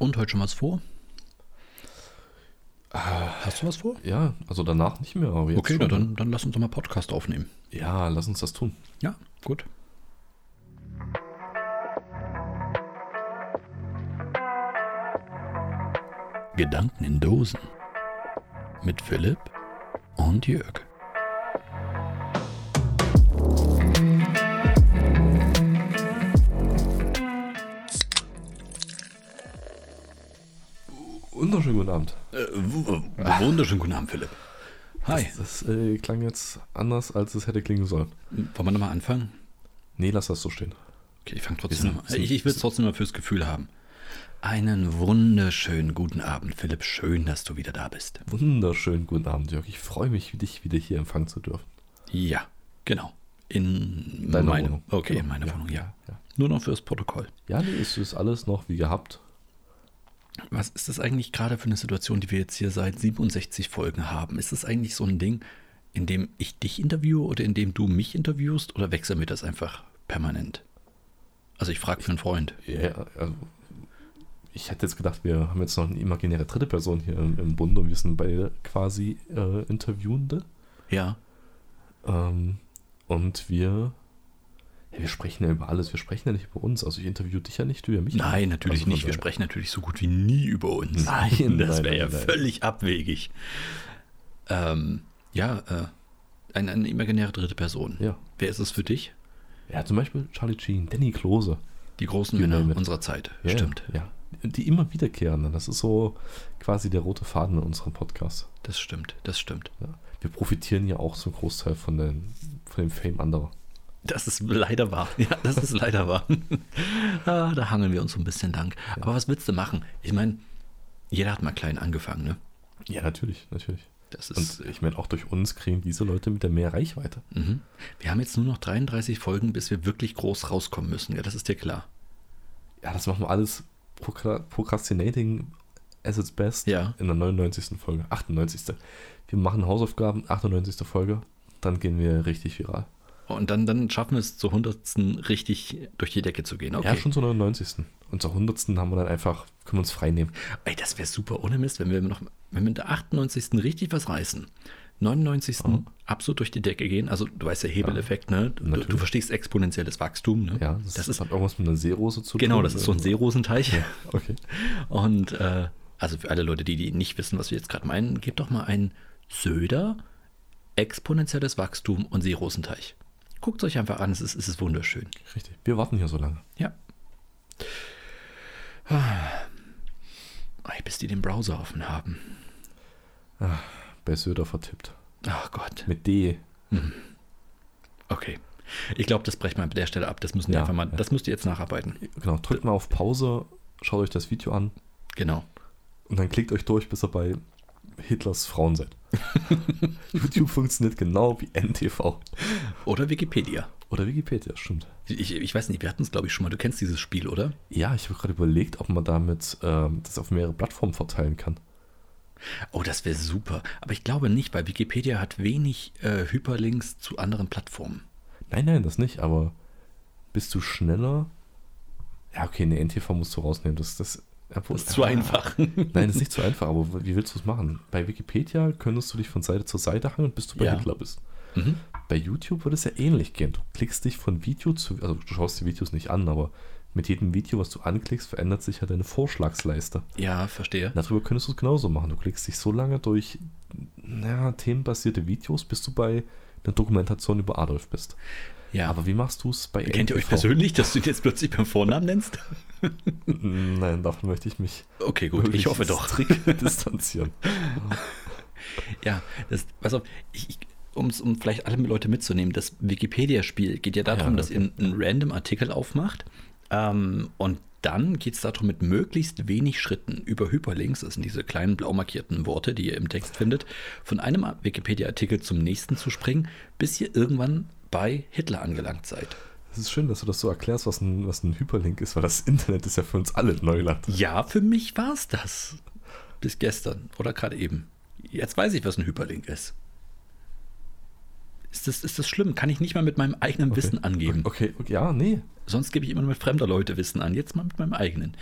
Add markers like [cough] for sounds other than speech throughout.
Und heute schon was vor? Ah, Hast du was vor? ja, also danach nicht mehr. Okay, na, dann, dann lass uns doch mal Podcast aufnehmen. Ja, lass uns das tun. Ja, gut. Gedanken in Dosen mit Philipp und Jörg. Wunderschönen guten Abend, Philipp. Hi. Das äh, klang jetzt anders, als es hätte klingen sollen. Wollen wir nochmal anfangen? Nee, lass das so stehen. Okay, ich fange trotzdem nochmal. Ich, ich will es trotzdem mal fürs Gefühl haben. Einen wunderschönen guten Abend, Philipp. Schön, dass du wieder da bist. Wunderschönen guten Abend, Jörg. Ich freue mich, dich wieder hier empfangen zu dürfen. Ja, genau. In Deiner meiner Wohnung. Okay, in Genau, meiner ja, Wohnung, ja. ja, ja. Nur noch fürs Protokoll. Ja, nee, es ist alles noch wie gehabt. Was ist das eigentlich gerade für eine Situation, die wir jetzt hier seit 67 Folgen haben? Ist das eigentlich so ein Ding, in dem ich dich interviewe oder in dem du mich interviewst oder wechseln wir das einfach permanent? Also ich frage für einen Freund. Ja, also ich hätte jetzt gedacht, wir haben jetzt noch eine imaginäre dritte Person hier im, im Bund und wir sind beide quasi äh, Interviewende. Ja. Ähm, und wir, wir sprechen ja über alles. Wir sprechen ja nicht über uns. Also ich interview dich ja nicht, du ja mich. Nein, nicht. natürlich Also nicht. Wir sprechen natürlich so gut wie nie über uns. Nein, das wäre ja nein, völlig abwegig. Ähm, ja, äh, eine, eine imaginäre dritte Person. Ja. Wer ist es für dich? Ja, zum Beispiel Charlie Sheen, Danny Klose. Die großen You Männer unserer Zeit. Ja, Stimmt. Ja. Die immer wiederkehren. Das ist so quasi der rote Faden in unserem Podcast. Das stimmt. Das stimmt. Ja. Wir profitieren ja auch zum Großteil von, den, von dem Fame anderer. Das ist leider wahr. [laughs] Ja, das ist leider wahr. [laughs] ah, da hangeln wir uns so ein bisschen lang. Aber was willst du machen? Ich meine, jeder hat mal klein angefangen, ne? Ja, natürlich, natürlich. Das ist. Und ich meine, auch durch uns kriegen diese Leute mit der mehr Reichweite. Mhm. Wir haben jetzt nur noch 33 Folgen, bis wir wirklich groß rauskommen müssen. Ja, das ist dir klar. Ja, das machen wir alles Procrastinating as its best Ja. in der 99. Folge, 98. Wir machen Hausaufgaben, 98. Folge, dann gehen wir richtig viral. Und dann, dann schaffen wir es zur 100. richtig durch die Decke zu gehen. Okay. Ja, schon zur 99. Und zur 100. haben wir dann einfach, können wir uns frei nehmen. Ey, das wäre super ohne Mist, wenn wir noch, wenn wir in der 98. richtig was reißen. 99. Mhm. absolut durch die Decke gehen. Also du weißt ja Hebeleffekt, ne? Du, du verstehst exponentielles Wachstum, ne? Ja, das, das ist hat irgendwas mit einer Seerose zu tun. genau, das ist so ein Seerosenteich. Okay. Und äh, also für alle Leute, die, die nicht wissen, was wir jetzt gerade meinen, gebt doch mal ein Söder, exponentielles Wachstum und Seerosenteich. Guckt es euch einfach an, es ist, es ist wunderschön. Richtig. Wir warten hier so lange. Ja. Ey, bis die den Browser offen haben. Bei Söder vertippt. Ach Gott. Mit D. Okay. Ich glaube, das brechen wir an der Stelle ab. Das müssen wir Ja, einfach mal, ja. das müsst ihr jetzt nacharbeiten. Genau, drückt mal auf Pause, schaut euch das Video an Genau. und dann klickt euch durch, bis ihr bei Hitlers Frauen seid. [laughs] YouTube funktioniert genau wie NTV. Oder Wikipedia. Oder Wikipedia, stimmt. Ich, ich weiß nicht, wir hatten es, glaube ich, schon mal. Du kennst dieses Spiel, oder? Ja, ich habe gerade überlegt, ob man damit ähm, das auf mehrere Plattformen verteilen kann. Oh, das wäre super. Aber ich glaube nicht, weil Wikipedia hat wenig äh, Hyperlinks zu anderen Plattformen. Nein, nein, das nicht, aber bist du schneller? Ja, okay, ne, NTV musst du rausnehmen. Das, das, obwohl- Das ist zu einfach. [laughs] Nein, das ist nicht so einfach, aber wie willst du es machen? Bei Wikipedia könntest du dich von Seite zu Seite hangeln, bis du bei Ja. Hitler bist. Mhm. Bei YouTube würde es ja ähnlich gehen. Du klickst dich von Video zu, also du schaust die Videos nicht an, aber mit jedem Video, was du anklickst, verändert sich ja deine Vorschlagsleiste. Ja, verstehe. Darüber könntest du es genauso machen. Du klickst dich so lange durch naja, themenbasierte Videos, bis du bei einer Dokumentation über Adolf bist. Ja, Aber wie machst du es bei kennt ihr euch persönlich, dass du ihn jetzt plötzlich beim Vornamen nennst? Nein, davon möchte ich mich Okay, gut, ich hoffe doch. [laughs] distanzieren. Ja, das, pass auf, ich, ich, um's, um vielleicht alle Leute mitzunehmen, das Wikipedia-Spiel geht ja darum, Ja, dass ihr okay. einen, einen random Artikel aufmacht ähm, und dann geht es darum, mit möglichst wenig Schritten über Hyperlinks, das sind diese kleinen blau markierten Worte, die ihr im Text findet, von einem Wikipedia-Artikel zum nächsten zu springen, bis ihr irgendwann bei Hitler angelangt seid. Es ist schön, dass du das so erklärst, was ein, was ein Hyperlink ist, weil das Internet ist ja für uns alle Neuland. Ja, für mich war es das. Bis gestern oder gerade eben. Jetzt weiß ich, was ein Hyperlink ist. Ist das, ist das schlimm? Kann ich nicht mal mit meinem eigenen Wissen angeben? Okay, okay, ja, nee. Sonst gebe ich immer nur mit fremder Leute Wissen an. Jetzt mal mit meinem eigenen.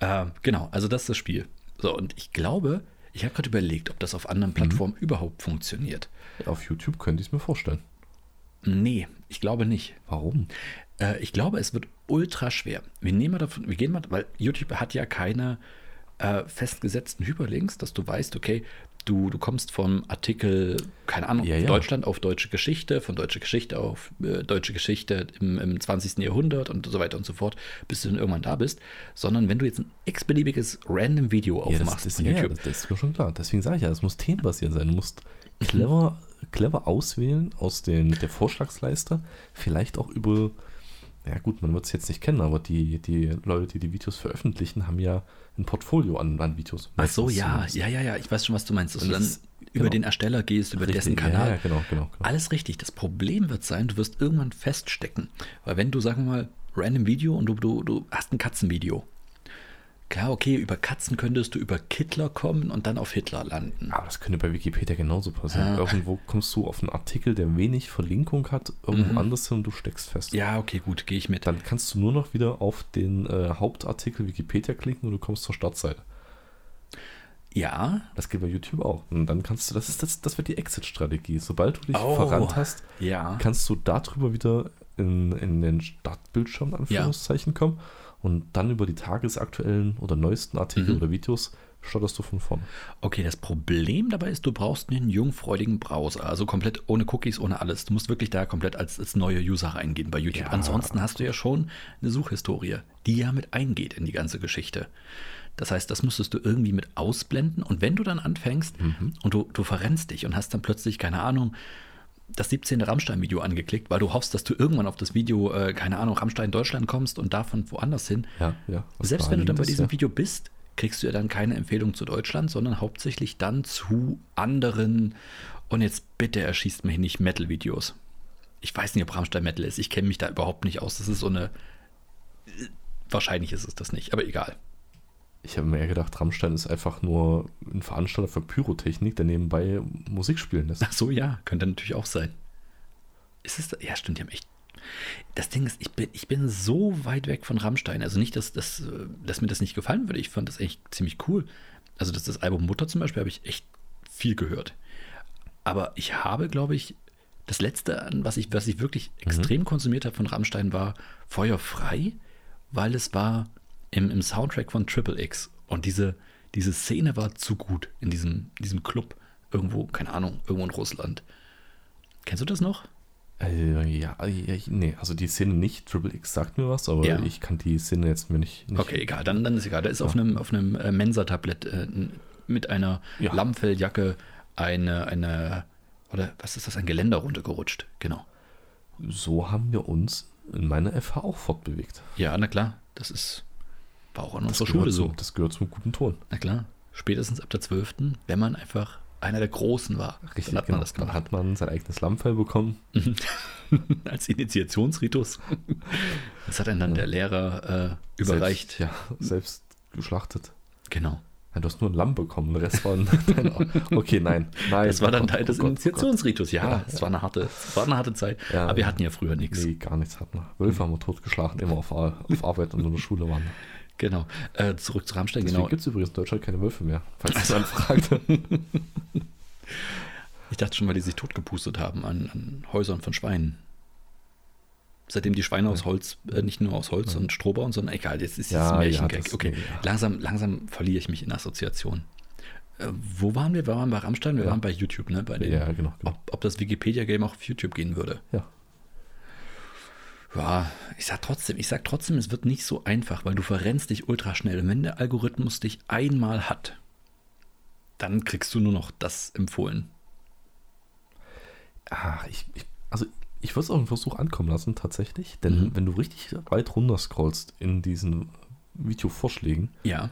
Äh, genau, also das ist das Spiel. So, und ich glaube, ich habe gerade überlegt, ob das auf anderen Plattformen überhaupt funktioniert. Auf YouTube könnte ich es mir vorstellen. Nee, ich glaube nicht. Warum? Äh, ich glaube, es wird ultra schwer. Wir nehmen mal davon, wir gehen mal, weil YouTube hat ja keine äh, festgesetzten Hyperlinks, dass du weißt, okay, du, du kommst vom Artikel, keine Ahnung, Ja, ja. Deutschland auf deutsche Geschichte, von deutsche Geschichte auf äh, deutsche Geschichte im, im 20. Jahrhundert und so weiter und so fort, bis du dann irgendwann da bist, sondern wenn du jetzt ein x-beliebiges random Video Ja, das, aufmachst das, von ja, YouTube. das, das ist mir schon klar. Deswegen sage ich ja, es muss themenbasiert sein. Du musst clever, clever auswählen aus den, der Vorschlagsleiste. Vielleicht auch über, ja gut, man wird es jetzt nicht kennen, aber die, die Leute, die die Videos veröffentlichen, haben ja ein Portfolio an, an Videos. Ach so, ja, ja, ja, ja, ich weiß schon, was du meinst, dass Und du dann das- über genau. den Ersteller gehst, über dessen Richtig, Kanal. Ja, ja, genau, genau. genau. Alles richtig. Das Problem wird sein, du wirst irgendwann feststecken. Weil wenn du, sagen wir mal, random Video und du, du, du hast ein Katzenvideo. Klar, okay, über Katzen könntest du über Kittler kommen und dann auf Hitler landen. Aber das könnte bei Wikipedia genauso passieren. Ah. Irgendwo kommst du auf einen Artikel, der wenig Verlinkung hat, irgendwo Mhm. anders hin und du steckst fest. Ja, okay, gut, gehe ich mit. Dann kannst du nur noch wieder auf den äh, Hauptartikel Wikipedia klicken und du kommst zur Startseite. Ja, Das geht bei YouTube auch. Und dann kannst du, das ist das, das wird die Exit-Strategie. Sobald du dich Oh. verrannt hast, ja. kannst du darüber wieder in, in den Startbildschirm, Anführungszeichen, kommen und dann über die tagesaktuellen oder neuesten Artikel Mhm. oder Videos startest du von vorne. Okay, das Problem dabei ist, du brauchst einen jungfreudigen Browser, also komplett ohne Cookies, ohne alles. Du musst wirklich da komplett als, als neue User reingehen bei YouTube. Ja. Ansonsten hast du ja schon eine Suchhistorie, die ja mit eingeht in die ganze Geschichte. Das heißt, das müsstest du irgendwie mit ausblenden und wenn du dann anfängst und du, du verrennst dich und hast dann plötzlich, keine Ahnung, das 17. Rammstein-Video angeklickt, weil du hoffst, dass du irgendwann auf das Video, äh, keine Ahnung, Rammstein Deutschland kommst und davon woanders hin, Ja, ja. Selbst wenn du dann bei diesem ja. Video bist, kriegst du ja dann keine Empfehlung zu Deutschland, sondern hauptsächlich dann zu anderen. Und jetzt bitte erschießt mich nicht Metal-Videos. Ich weiß nicht, ob Rammstein Metal ist. Ich kenne mich da überhaupt nicht aus. Das ist so eine. Wahrscheinlich ist es das nicht, aber egal. Ich habe mir eher gedacht, Rammstein ist einfach nur ein Veranstalter für Pyrotechnik, der nebenbei Musik spielen lässt. Ach so, ja, könnte natürlich auch sein. Ist es. Ja, stimmt, die haben echt. Das Ding ist, ich bin, ich bin so weit weg von Rammstein. Also nicht, dass, dass, dass mir das nicht gefallen würde. Ich fand das echt ziemlich cool. Also das, das Album Mutter zum Beispiel habe ich echt viel gehört. Aber ich habe, glaube ich, das letzte, an was ich, was ich wirklich extrem konsumiert habe von Rammstein, war Feuer frei, weil es war im, im Soundtrack von Triple X. Und diese, diese Szene war zu gut in diesem, diesem Club. Irgendwo, keine Ahnung, irgendwo in Russland. Kennst du das noch? Äh, ja, ja, ich- nee, also die Szene nicht, Triple X sagt mir was, aber Ja. ich kann die Szene jetzt mir nicht. nicht Okay, egal, dann, dann ist egal. Da ist auf einem, auf einem äh, Mensa-Tablett äh, mit einer Ja. Lammfelljacke eine, eine, oder was ist das, ein Geländer runtergerutscht. Genau. So haben wir uns in meiner FH auch fortbewegt. Ja, na klar, das ist, war auch an Das unserer gehört Schule so. Zum, das gehört zum guten Ton. Na klar, spätestens ab der 12., wenn man einfach einer der Großen war, dann hat man das Dann gemacht. hat man sein eigenes Lammfell bekommen. [laughs] Als Initiationsritus. Das hat dann, dann der Lehrer äh, überreicht. Selbst, ja, selbst geschlachtet. Genau. Nein, du hast nur ein Lamm bekommen, der Rest war [laughs] nein, Okay, nein. nein. Das war dann oh Teil Gott, des oh Gott, oh. Initiationsritus. Ja, Ja, es ja. war eine harte, es war eine harte Zeit. Ja, aber wir ja. hatten ja früher nichts. Nee, gar nichts hatten wir. Wölfe haben wir totgeschlagen, immer auf, auf Arbeit und in der Schule waren. Genau. Äh, zurück zu Rammstein, Deswegen genau. gibt es übrigens in Deutschland keine Wölfe mehr, falls [laughs] es dann fragt. Ich dachte schon, weil die sich totgepustet haben an, an Häusern von Schweinen. Seitdem die Schweine aus Holz, äh, nicht nur aus Holz und Stroh bauen, sondern egal, jetzt ist Ja, dieses ja, Märchengag. das- okay, ja. langsam, langsam verliere ich mich in Assoziation. Äh, wo waren wir? Wir waren bei Rammstein, wir Ja. waren bei YouTube, ne? Bei den, ja, genau. genau. ob, ob das Wikipedia-Game auch auf YouTube gehen würde. Ja. Ja, ich sag trotzdem, ich sag trotzdem, es wird nicht so einfach, weil du verrennst dich ultra schnell. Und wenn der Algorithmus dich einmal hat, dann kriegst du nur noch das empfohlen. Ah, ich, ich, also ich würde es auch einen Versuch ankommen lassen, tatsächlich. Denn Mhm. wenn du richtig weit runter scrollst in diesen Videovorschlägen, Ja.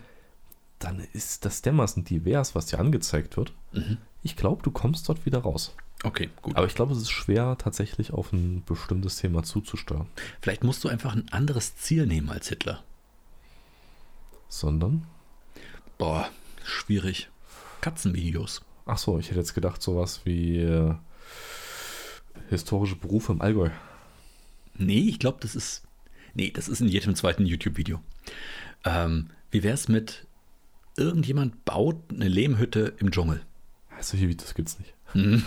dann ist das dermaßen divers, was dir angezeigt wird. Mhm. Ich glaube, du kommst dort wieder raus. Okay, gut. Aber ich glaube, es ist schwer, tatsächlich auf ein bestimmtes Thema zuzusteuern. Vielleicht musst du einfach ein anderes Ziel nehmen als Hitler. Sondern, Boah, schwierig. Katzenvideos. ach so, ich hätte jetzt gedacht, sowas wie äh, historische Berufe im Allgäu. Nee, ich glaube, das ist. Nee, das ist in jedem zweiten YouTube-Video. Ähm, Wie wär's mit irgendjemand baut eine Lehmhütte im Dschungel? Solche Videos gibt es nicht. [laughs]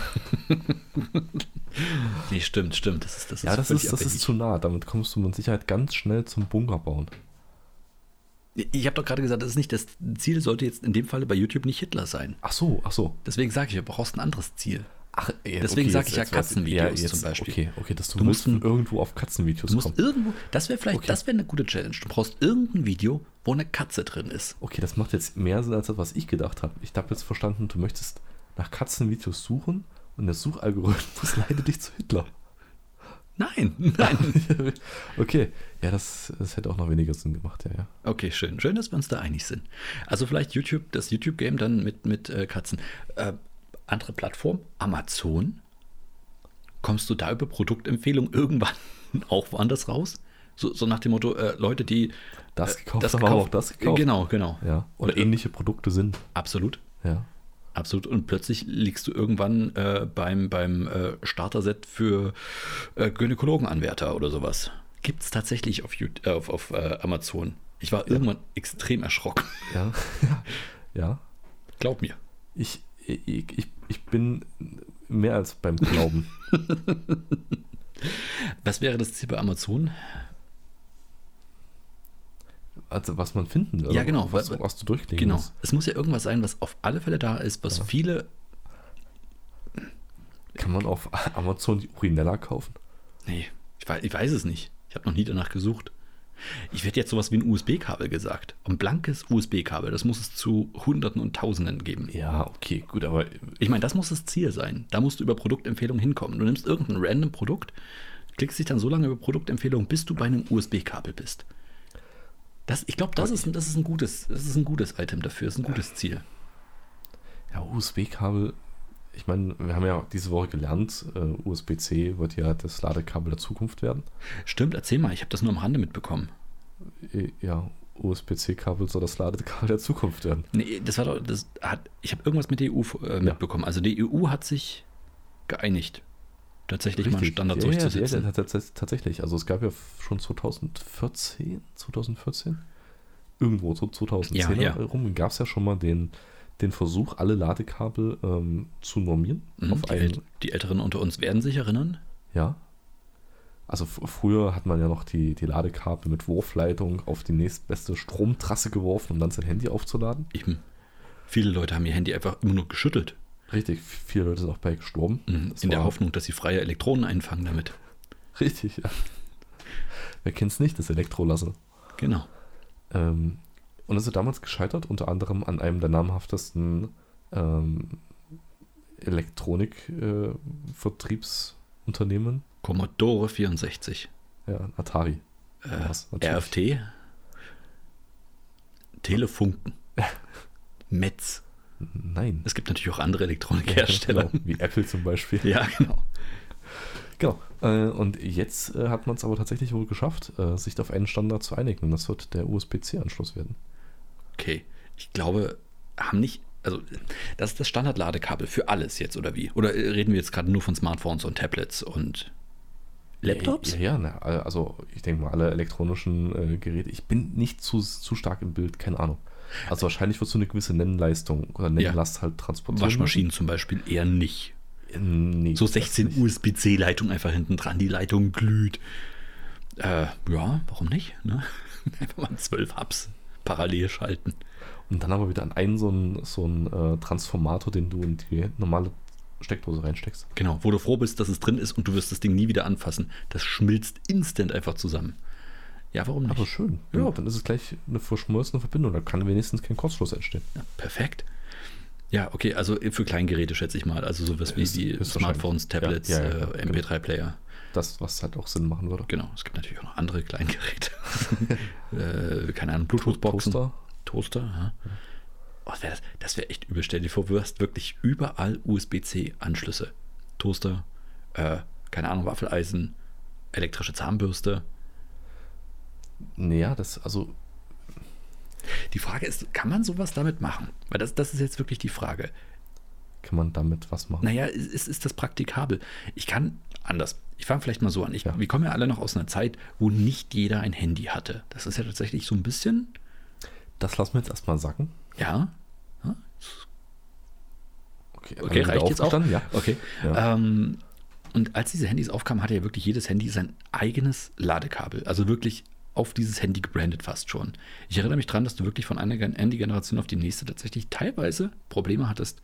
Nee, stimmt, stimmt. Das ist, das Ja, das ist, das ist zu nah. Damit kommst du mit Sicherheit ganz schnell zum Bunker bauen. Ich habe doch gerade gesagt, das ist nicht das Ziel, sollte jetzt in dem Falle bei YouTube nicht Hitler sein. Ach so, ach so. Deswegen sage ich, du brauchst ein anderes Ziel. Ach, ja, Deswegen sag jetzt- ich ja Katzenvideos jetzt- zum Beispiel. Okay, okay, dass du, Du musst musst ein- irgendwo auf Katzenvideos Du musst kommen. irgendwo, das wäre vielleicht, Okay. das wäre eine gute Challenge. Du brauchst irgendein Video, wo eine Katze drin ist. Okay, das macht jetzt mehr Sinn als das, was ich gedacht habe. Ich habe jetzt verstanden, du möchtest nach Katzenvideos suchen und der Suchalgorithmus [laughs] leitet dich zu Hitler. Nein, nein. [laughs] okay, ja, das, das hätte auch noch weniger Sinn gemacht, ja, ja. Okay, schön. Schön, dass wir uns da einig sind. Also vielleicht YouTube, das YouTube-Game dann mit, mit äh, Katzen. Äh, andere Plattform, Amazon. Kommst du da über Produktempfehlung irgendwann [laughs] auch woanders raus? So, so nach dem Motto, äh, Leute, die Das äh, gekauft haben, haben auch das gekauft. Genau, genau. Ja, oder Und, äh, ähnliche Produkte sind. Absolut. Ja. Absolut. Und plötzlich liegst du irgendwann äh, beim, beim äh, Starter-Set für äh, Gynäkologenanwärter oder sowas. Gibt es tatsächlich auf, YouTube, äh, auf, auf äh, Amazon. Ich war irgendwann extrem erschrocken. Ja, [laughs] ja. Glaub mir. Ich, ich, ich, ich bin mehr als beim Glauben. [laughs] Was wäre das Ziel bei Amazon? Also was man finden will. Ja, genau, Was, was du durchlegen Genau. musst. Es muss ja irgendwas sein, was auf alle Fälle da ist, was Ja. viele. Kann man auf [laughs] Amazon die Urinella kaufen? Nee, ich weiß, ich weiß es nicht. Ich habe noch nie danach gesucht. Ich werde jetzt sowas wie ein USB-Kabel gesagt. Ein blankes USB-Kabel. Das muss es zu Hunderten und Tausenden geben. Ja, okay, gut, aber Ich meine, das muss das Ziel sein. Da musst du über Produktempfehlungen hinkommen. Du nimmst irgendein random Produkt, klickst dich dann so lange über Produktempfehlungen, bis du bei einem USB-Kabel bist. Das, ich glaube, das, ist, ein- das, ist ein gutes, das ist ein gutes Item dafür, das ist ein gutes Ziel. ja, USB-Kabel, ich meine, wir haben ja diese Woche gelernt, äh, USB-C wird ja das Ladekabel der Zukunft werden. Stimmt, erzähl mal, ich habe das nur am Rande mitbekommen. Äh, Ja, USB-C-Kabel soll das Ladekabel der Zukunft werden. Nee, das war doch, das hat, ich habe irgendwas mit der EU äh, mitbekommen. Also die EU hat sich geeinigt, tatsächlich mal einen Standard ja, durchzusetzen. Ja, ja, tats- tatsächlich. Also es gab ja schon 2014, 2014, irgendwo so 2010 Ja, ja. rum gab es ja schon mal den, den Versuch, alle Ladekabel ähm, zu normieren. Mhm, auf die, einen, die Älteren unter uns werden sich erinnern. ja. Also früher hat man ja noch die, die Ladekabel mit Wurfleitung auf die nächstbeste Stromtrasse geworfen, um dann sein Handy aufzuladen. Eben. Viele Leute haben ihr Handy einfach immer nur geschüttelt. Richtig, viele Leute sind auch bei gestorben. Mhm, in der Hoffnung, dass sie freie Elektronen einfangen damit. Richtig, ja. Wer kennt es nicht, das Elektrolasse? Genau. Ähm, und es ist damals gescheitert, unter anderem an einem der namhaftesten ähm, Elektronik-Vertriebsunternehmen, Commodore 64. ja, Atari. Äh. RFT. Telefunken. [laughs] Metz. Nein. Es gibt natürlich auch andere [laughs] Elektronikhersteller. Genau, wie Apple zum Beispiel. Ja, genau. Genau. Äh, und jetzt äh, hat man es aber tatsächlich wohl geschafft, äh, sich auf einen Standard zu einigen. Und das wird der USB-C-Anschluss werden. Okay. Ich glaube, haben nicht. Also, das ist das Standardladekabel für alles jetzt, oder wie? Oder äh, reden wir jetzt gerade nur von Smartphones und Tablets und Laptops? Ja, ja, na, also ich denke mal, alle elektronischen äh, Geräte. Ich bin nicht zu, zu stark im Bild, keine Ahnung. Also wahrscheinlich wird so eine gewisse Nennleistung oder Nennlast halt transportieren. Waschmaschinen zum Beispiel eher nicht. müssen. Nee, So das 16 nicht. USB-C-Leitung einfach hinten dran, die Leitung glüht. Äh, ja, warum nicht? Ne? [laughs] Einfach mal 12 Hubs parallel schalten. Und dann aber wieder an einen so einen so äh, Transformator, den du in die normale Steckdose reinsteckst. Genau, wo du froh bist, dass es drin ist und du wirst das Ding nie wieder anfassen. Das schmilzt instant einfach zusammen. Ja, warum nicht? Aber schön. Ja. Dann ist es gleich eine verschmolzene Verbindung. Da kann wenigstens kein Kurzschluss entstehen. Ja, perfekt. Ja, okay, also für Kleingeräte schätze ich mal. Also sowas wie Ist- die ist Smartphones. Tablets, Ja, ja, äh, genau. MP3-Player. Das, was halt auch Sinn machen würde. Genau, es gibt natürlich auch noch andere Kleingeräte. [laughs] äh, keine Ahnung, Bluetooth-Boxen. Toaster. Toaster, ja. Oh, das wäre wär echt übel. Stell dir vor, du hast wirklich überall USB-C-Anschlüsse. Toaster, äh, keine Ahnung, Waffeleisen, elektrische Zahnbürste. Naja, das, also Die Frage ist, kann man sowas damit machen? Weil das, das ist jetzt wirklich die Frage. kann man damit was machen. Naja, ist, ist das praktikabel? Ich kann anders. Ich fange vielleicht mal so an. Ich, Ja. Wir kommen ja alle noch aus einer Zeit, wo nicht jeder ein Handy hatte. Das ist ja tatsächlich so ein bisschen. Das lassen wir jetzt erstmal sacken. Ja. Okay, Okay, wir reicht jetzt auch? Ja. Okay. Ja. Ähm, und als diese Handys aufkamen, hatte ja wirklich jedes Handy sein eigenes Ladekabel. Also wirklich auf dieses Handy gebrandet fast schon. Ich erinnere mich daran, dass du wirklich von einer Gen- Handy-Generation auf die nächste tatsächlich teilweise Probleme hattest,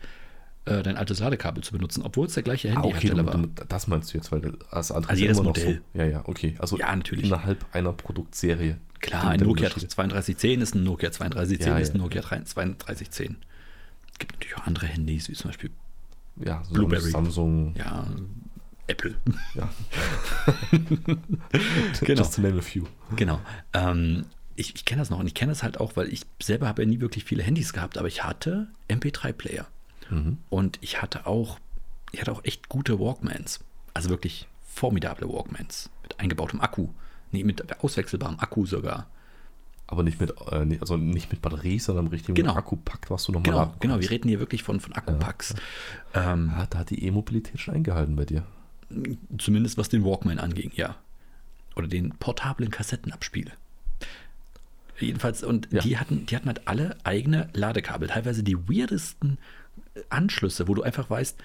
äh, dein altes Ladekabel zu benutzen, obwohl es der gleiche Ah, okay, Handyhersteller war. das meinst du jetzt, weil das andere Also jedes Modell. So. Ja, ja, okay. Also Ja, natürlich. innerhalb einer Produktserie. Klar, ein Nokia Unterschiede. 3210 ist ein Nokia 3210 Ja, ist ein ja. Nokia 3210. Es gibt natürlich auch andere Handys, wie zum Beispiel Ja, so Blueberry. Samsung. ja, Apple. Ja. [laughs] Genau. Just to name a few. Genau. Ähm, ich ich kenne das noch und ich kenne das halt auch, weil ich selber habe ja nie wirklich viele Handys gehabt, aber ich hatte MP3-Player Mhm. und ich hatte auch, ich hatte auch echt gute Walkmans. Also wirklich formidable Walkmans mit eingebautem Akku. Nee, mit auswechselbarem Akku sogar. Aber nicht mit, äh, also nicht mit Batterie, sondern mit richtigem Genau. Akkupack, was du nochmal Genau, genau. Wir reden hier wirklich von, von Akkupacks. Ähm, Ah, da hat die E-Mobilität schon eingehalten bei dir. Zumindest was den Walkman anging, ja. Oder den portablen Kassettenabspiel. Jedenfalls, und Ja. die, hatten, die hatten halt alle eigene Ladekabel. Teilweise die weirdesten äh, Anschlüsse, wo du einfach weißt,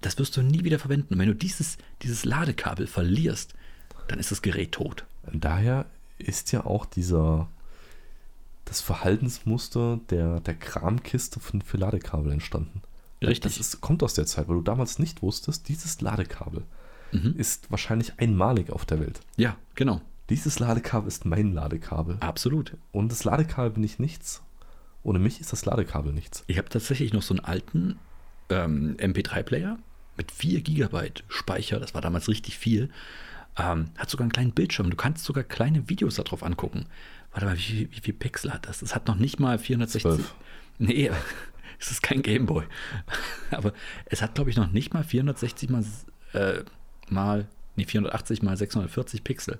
das wirst du nie wieder verwenden. Und wenn du dieses, dieses Ladekabel verlierst, dann ist das Gerät tot. Daher ist ja auch dieser das Verhaltensmuster der, der Kramkiste von, für Ladekabel entstanden. Richtig. Das ist, kommt aus der Zeit, weil du damals nicht wusstest, dieses Ladekabel Mhm. ist wahrscheinlich einmalig auf der Welt. Ja, genau. Dieses Ladekabel ist mein Ladekabel. Absolut. Und das Ladekabel bin ich nichts. Ohne mich ist das Ladekabel nichts. Ich habe tatsächlich noch so einen alten ähm, MP3-Player mit 4 GB Speicher, das war damals richtig viel. Ähm, hat sogar einen kleinen Bildschirm. Du kannst sogar kleine Videos darauf angucken. Warte mal, wie, viel- wie viel Pixel hat das? Das hat noch nicht mal 460. Zwölf. Nee, es ist kein Gameboy. [laughs] Aber es hat, glaube ich, noch nicht mal 460 mal, äh, mal, nee, 480 mal 640 Pixel.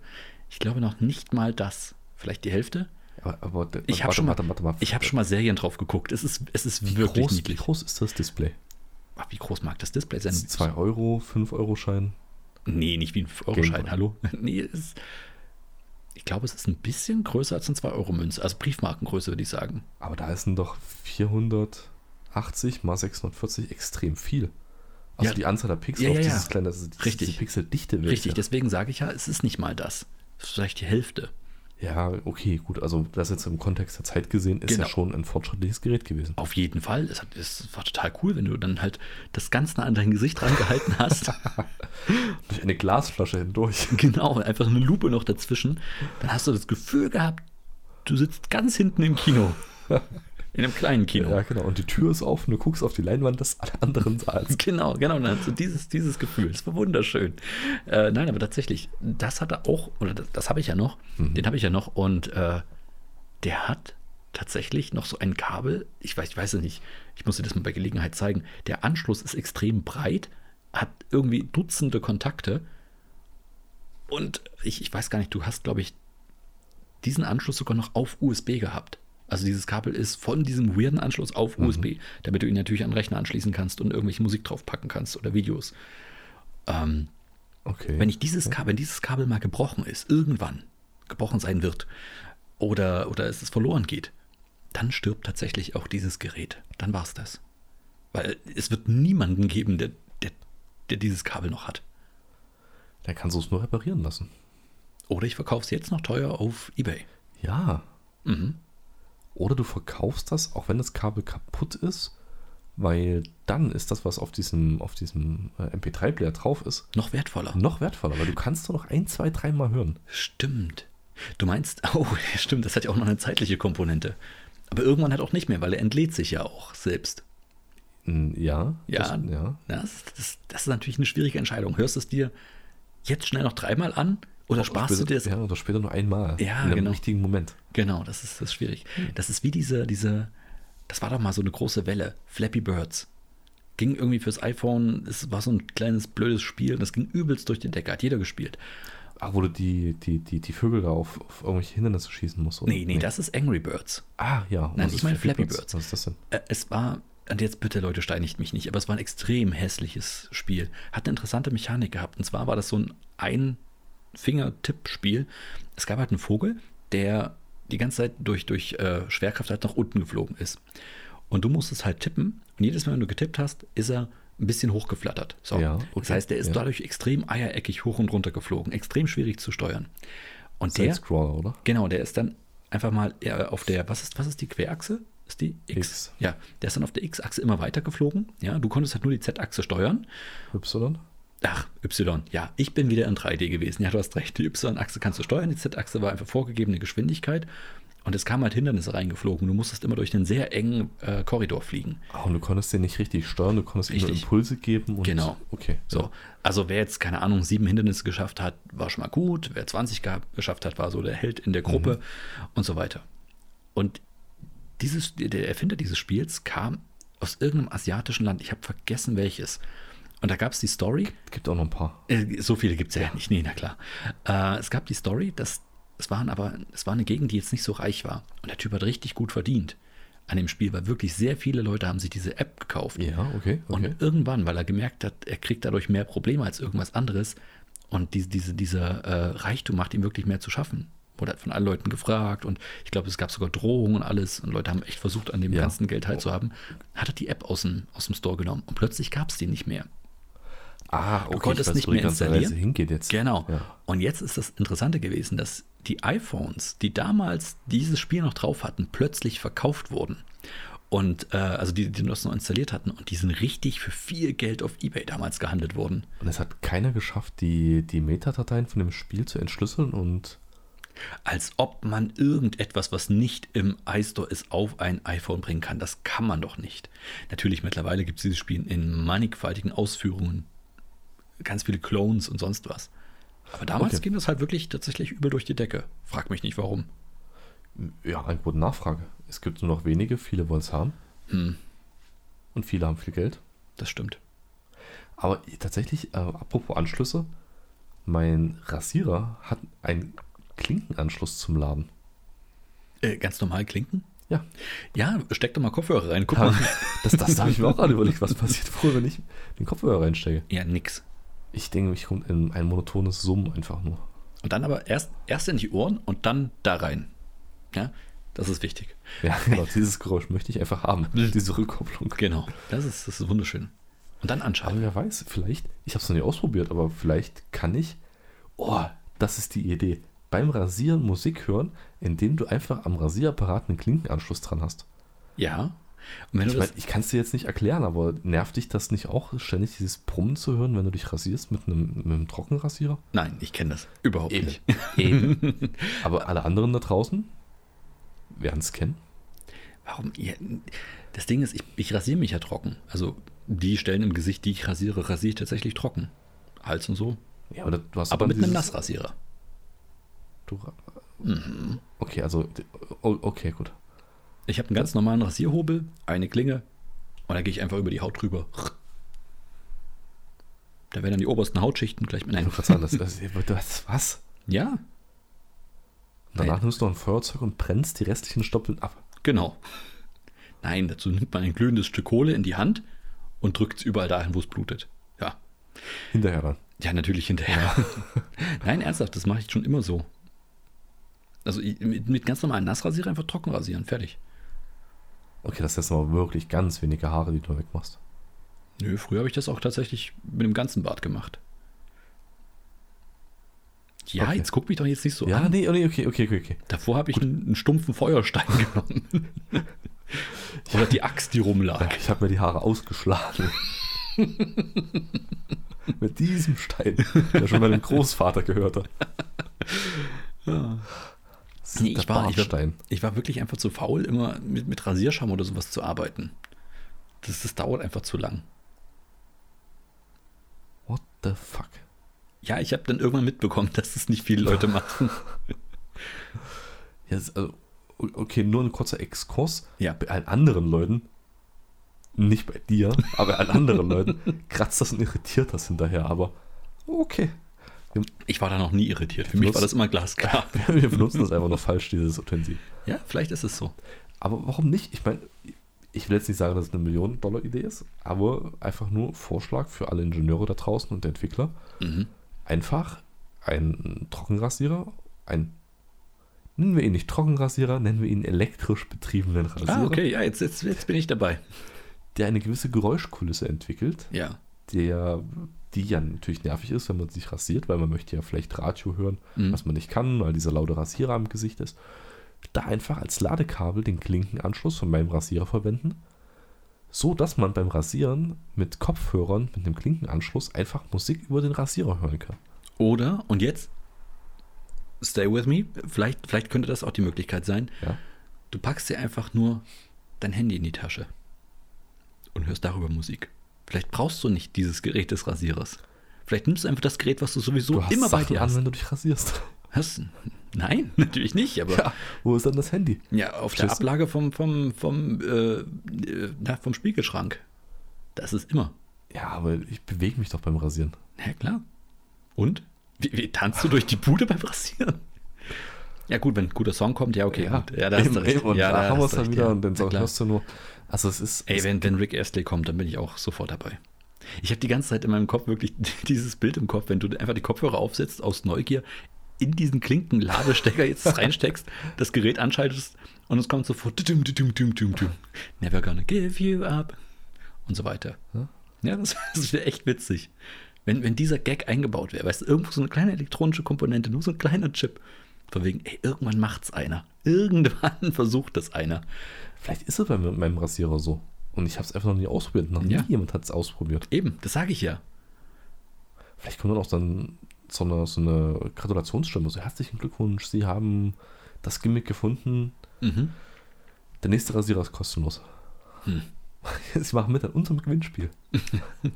Ich glaube noch nicht mal das. Vielleicht die Hälfte? Aber, aber d- Ich habe schon, mal- warte, warte mal. ich hab schon mal Serien drauf geguckt. Es ist, es ist wie wirklich groß, wie niedlich. groß ist das Display? Ach, wie groß mag das Display sein? 2 Euro, 5 Euro Schein. Nee, nicht wie ein 5-Euro-Schein, Gameboy. hallo? [laughs] Nee, es ist, ich glaube, es ist ein bisschen größer als eine 2-Euro-Münze. Also Briefmarkengröße, würde ich sagen. Aber da ist doch 480 mal 640 extrem viel. Also Ja. die Anzahl der Pixel Ja, auf dieses kleine, also dieses, Richtig. diese Pixeldichte. Richtig, welche- deswegen sage ich ja, es ist nicht mal das. Es ist vielleicht die Hälfte. Ja, okay, gut. Also das jetzt im Kontext der Zeit gesehen, ist Genau. ja schon ein fortschrittliches Gerät gewesen. Auf jeden Fall. Es, hat, es war total cool, wenn du dann halt das ganz nah an dein Gesicht rangehalten hast. [laughs] Durch eine Glasflasche hindurch. [laughs] genau, einfach eine Lupe noch dazwischen. Dann hast du das Gefühl gehabt, du sitzt ganz hinten im Kino. [laughs] In einem kleinen Kino. Ja, genau. Und die Tür ist auf und du guckst auf die Leinwand des anderen Saals. [laughs] Genau, genau. Dann hast du dieses, dieses Gefühl. Das war wunderschön. Äh, nein, aber tatsächlich, das hat er auch, oder das, das habe ich ja noch, den habe ich ja noch und äh, der hat tatsächlich noch so ein Kabel, ich weiß, ich weiß es nicht, ich muss dir das mal bei Gelegenheit zeigen. Der Anschluss ist extrem breit, hat irgendwie Dutzende Kontakte und ich, ich weiß gar nicht, du hast, glaube ich, diesen Anschluss sogar noch auf USB gehabt. Also dieses Kabel ist von diesem weirden Anschluss auf USB, damit du ihn natürlich an den Rechner anschließen kannst und irgendwelche Musik draufpacken kannst oder Videos. Ähm, Okay. wenn ich dieses Kabel, wenn dieses Kabel mal gebrochen ist, irgendwann gebrochen sein wird oder, oder es ist verloren geht, dann stirbt tatsächlich auch dieses Gerät. Dann war es das. Weil es wird niemanden geben, der, der, der dieses Kabel noch hat. Dann kannst du es nur reparieren lassen. Oder ich verkaufe es jetzt noch teuer auf Ebay. Ja. Mhm. Oder du verkaufst das, auch wenn das Kabel kaputt ist, weil dann ist das, was auf diesem, auf diesem äh, MP3-Player drauf ist, Noch wertvoller. noch wertvoller, weil du kannst nur noch ein, zwei, dreimal hören. Stimmt. Du meinst, [laughs] oh, ja, stimmt, das hat ja auch noch eine zeitliche Komponente. Aber irgendwann halt auch nicht mehr, weil er entlädt sich ja auch selbst. Mm, Ja. Ja, Das, ja. Das, das, das ist natürlich eine schwierige Entscheidung. Hörst du es dir jetzt schnell noch dreimal an oder sparst später, du dir das? Ja, oder später nur einmal. Ja, in einem genau. richtigen Moment. Genau, das ist, das ist schwierig. Das ist wie diese, diese, das war doch mal so eine große Welle, Flappy Birds. Ging irgendwie fürs iPhone, es war so ein kleines blödes Spiel, das ging übelst durch die Decke, hat jeder gespielt. Ach, wo du die, die, die, die Vögel da auf, auf irgendwelche Hindernisse schießen musst, oder? Nee, nee, das ist Angry Birds. Ah, ja. Und Nein, ich meine Flappy Birds. Was ist das denn? Äh, Es war, und jetzt bitte Leute, steinigt mich nicht, aber es war ein extrem hässliches Spiel. Hat eine interessante Mechanik gehabt. Und zwar war das so ein Ein-Finger-Tipp-Spiel. Es gab halt einen Vogel, der die ganze Zeit durch, durch äh, Schwerkraft halt nach unten geflogen ist. Und du musstest halt tippen. Und jedes Mal, wenn du getippt hast, ist er ein bisschen hochgeflattert. So. Ja, okay. Das heißt, der ist Ja. dadurch extrem eiereckig hoch und runter geflogen. Extrem schwierig zu steuern. Und der, Side-Scroller, oder? genau, der ist dann einfach mal eher auf der, was ist, was ist die Querachse? Ist die X? X. Ja, der ist dann auf der X-Achse immer weiter geflogen. Ja, du konntest halt nur die Z-Achse steuern. Y? Ach, Y. Ja, ich bin wieder in 3D gewesen. Ja, du hast recht. Die Y-Achse kannst du steuern, die Z-Achse war einfach vorgegebene Geschwindigkeit. Und es kamen halt Hindernisse reingeflogen. Du musstest immer durch einen sehr engen äh, Korridor fliegen. Ah, und du konntest den nicht richtig steuern, du konntest ihm Richtig. Impulse geben. Und, Genau. Okay. So, also wer jetzt, keine Ahnung, sieben Hindernisse geschafft hat, war schon mal gut. Wer 20 gehabt, geschafft hat, war so der Held in der Gruppe und so weiter. Und dieses, der Erfinder dieses Spiels kam aus irgendeinem asiatischen Land. Ich habe vergessen welches. Und da gab es die Story, Gibt auch noch ein paar. Äh, So viele gibt es ja. nicht, nee, na klar. Äh, es gab die Story, dass es waren aber, es war eine Gegend, die jetzt nicht so reich war. Und der Typ hat richtig gut verdient an dem Spiel, weil wirklich sehr viele Leute haben sich diese App gekauft. Ja, okay. okay. Und irgendwann, weil er gemerkt hat, er kriegt dadurch mehr Probleme als irgendwas anderes und diese, diese, dieser äh, Reichtum macht ihm wirklich mehr zu schaffen. Wurde halt von allen Leuten gefragt und ich glaube, es gab sogar Drohungen und alles und Leute haben echt versucht, an dem Ja. ganzen Geld teilzuhaben. Hat er die App aus dem, aus dem Store genommen und plötzlich gab es die nicht mehr. Ah, okay. konntest ich weiß, nicht mehr installieren? Hingeht jetzt. Genau. Ja. Und jetzt ist das Interessante gewesen, dass die iPhones, die damals dieses Spiel noch drauf hatten, plötzlich verkauft wurden. Und äh, also die, die das noch installiert hatten und die sind richtig für viel Geld auf Ebay damals gehandelt worden. Und es hat keiner geschafft, die, die Metadateien von dem Spiel zu entschlüsseln und Als ob man irgendetwas, was nicht im iStore ist, auf ein iPhone bringen kann. Das kann man doch nicht. Natürlich, mittlerweile gibt es dieses Spiel in mannigfaltigen Ausführungen. Ganz viele Clones und sonst was. Aber damals Okay. ging das halt wirklich tatsächlich übel durch die Decke. Frag mich nicht warum. ja, Angebot und Nachfrage. Es gibt nur noch wenige, viele wollen es haben. Hm, Und viele haben viel Geld. das stimmt. Aber tatsächlich, äh, apropos Anschlüsse, mein Rasierer hat einen Klinkenanschluss zum Laden. Äh, ganz normal klinken? Ja. Ja, steck doch mal Kopfhörer rein. Guck mal. Das, das habe ich mir auch gerade [laughs] überlegt, was passiert wenn ich den Kopfhörer reinstecke. Ja, nix. Ich denke, ich komme in ein monotones Summen einfach nur. Und dann aber erst, erst in die Ohren und dann da rein. Ja, das ist wichtig. Ja, genau, dieses Geräusch möchte ich einfach haben. [laughs] Diese Rückkopplung. Genau, das ist, das ist wunderschön. Und dann Aber anschalten. wer weiß, vielleicht, ich habe es noch nie ausprobiert, aber vielleicht kann ich, oh, das ist die Idee, beim Rasieren Musik hören, indem du einfach am Rasierapparat einen Klinkenanschluss dran hast. Ja. Und wenn Ich meine, ich kann es dir jetzt nicht erklären, aber nervt dich das nicht auch, ständig dieses Brummen zu hören, wenn du dich rasierst mit einem, mit einem Trockenrasierer? nein, ich kenne das überhaupt Eben. nicht. [laughs] Eben. [laughs] aber alle anderen da draußen werden es kennen. Warum? Ja, das Ding ist, ich, ich rasiere mich ja trocken. Also die Stellen im Gesicht, die ich rasiere, rasiere ich tatsächlich trocken. Hals und so. Ja, aber du hast Aber mit einem dieses- Nassrasierer. Du, Okay, also, okay, gut. Ich habe einen ganz normalen Rasierhobel, eine Klinge und da gehe ich einfach über die Haut drüber. Da werden dann die obersten Hautschichten gleich mit Nein, einem. du sagen, das, [laughs] das, was? Ja, danach nimmst du noch ein Feuerzeug und brennst die restlichen Stoppeln ab. genau. Nein, dazu nimmt man ein glühendes Stück Kohle in die Hand und drückt es überall dahin, wo es blutet. Ja. Hinterher dann. Ja, natürlich hinterher. [laughs] Nein, ernsthaft, das mache ich schon immer so. Also mit, mit ganz normalen Nassrasierer einfach trocken rasieren, fertig. Okay, das sind jetzt aber wirklich ganz wenige Haare, die du wegmachst. Nö, früher habe ich das auch tatsächlich mit dem ganzen Bart gemacht. Ja, Okay. jetzt guck mich doch jetzt nicht so ja, an. nee, nee, okay, okay, okay, okay. Davor habe ich einen, einen stumpfen Feuerstein [laughs] genommen. Oder die Axt, die rumlag. Ich habe mir die Haare ausgeschlagen. [laughs] Mit diesem Stein, der schon meinem Großvater gehört hat. Nee, ich, war, ich, war, ich war wirklich einfach zu faul, immer mit, mit Rasierschaum oder sowas zu arbeiten. Das, das dauert einfach zu lang. What the fuck? Ja, ich habe dann irgendwann mitbekommen, [laughs] dass das nicht viele Leute machen. Ja, also, okay, nur ein kurzer Exkurs. Ja. Bei allen anderen Leuten, nicht bei dir, aber bei allen anderen [laughs] Leuten, kratzt das und irritiert das hinterher, aber okay. Ich war da noch nie irritiert. Für mich war das immer glasklar. [laughs] Wir benutzen das einfach nur falsch, dieses Utensil. Ja, vielleicht ist es so. Aber warum nicht? Ich meine, ich will jetzt nicht sagen, dass es eine Millionen-Dollar-Idee ist, aber einfach nur Vorschlag für alle Ingenieure da draußen und Entwickler. Mhm. Einfach ein Trockenrasierer, ein Nennen wir ihn nicht Trockenrasierer, nennen wir ihn elektrisch betriebenen Rasierer. Ah, okay, ja, jetzt, jetzt, jetzt bin ich dabei. Der eine gewisse Geräuschkulisse entwickelt, Ja. der, die ja natürlich nervig ist, wenn man sich rasiert, weil man möchte ja vielleicht Radio hören, Mhm. was man nicht kann, weil dieser laute Rasierer am Gesicht ist. Da einfach als Ladekabel den Klinkenanschluss von meinem Rasierer verwenden, so dass man beim Rasieren mit Kopfhörern, mit einem Klinkenanschluss einfach Musik über den Rasierer hören kann. Oder, und jetzt, stay with me, vielleicht, vielleicht könnte das auch die Möglichkeit sein, Ja. du packst dir einfach nur dein Handy in die Tasche und hörst darüber Musik. Vielleicht brauchst du nicht dieses Gerät des Rasierers. Vielleicht nimmst du einfach das Gerät, was du sowieso Du hast immer bei Sachen dir an, hast. wenn du dich rasierst. hast. Nein, [laughs] natürlich nicht, aber ja, Ja, wo ist dann das Handy? auf der Verstehst du? Ablage vom, vom, vom, äh, äh, na, vom Spiegelschrank. Das ist immer. Ja, aber ich bewege mich doch beim Rasieren. Ja, klar. Und? Wie, wie tanzt du durch die Bude beim Rasieren? Ja, gut, wenn ein guter Song kommt, ja, okay. gut. ja da hast eben, du recht. Und ja, da haben wir es dann wieder ja. und den Song hörst du nur. Also es ist. Ey, es, wenn, wenn Rick Astley kommt, dann bin ich auch sofort dabei. Ich habe die ganze Zeit in meinem Kopf wirklich [laughs] dieses Bild im Kopf, wenn du einfach die Kopfhörer aufsetzt aus Neugier, in diesen Klinken-Ladestecker jetzt [laughs] reinsteckst, das Gerät anschaltest und es kommt sofort dum, dum, dum, dum, dum. Never gonna give you up und so weiter. Ja. Ja, das, [laughs] das wäre echt witzig. Wenn, wenn dieser Gag eingebaut wäre, weißt du, irgendwo so eine kleine elektronische Komponente, nur so ein kleiner Chip. Von wegen, ey, irgendwann macht's einer. Irgendwann [laughs] versucht das einer. vielleicht ist es bei meinem Rasierer so. Und ich habe es einfach noch nie ausprobiert. Noch nie Ja. jemand hat es ausprobiert. Eben, das sage ich ja. Vielleicht kommt dann auch dann so eine, so eine Gratulationsstimme. So herzlichen Glückwunsch, Sie haben das Gimmick gefunden. Mhm. Der nächste Rasierer ist kostenlos. Hm. [laughs] Sie machen mit an unserem Gewinnspiel. [laughs]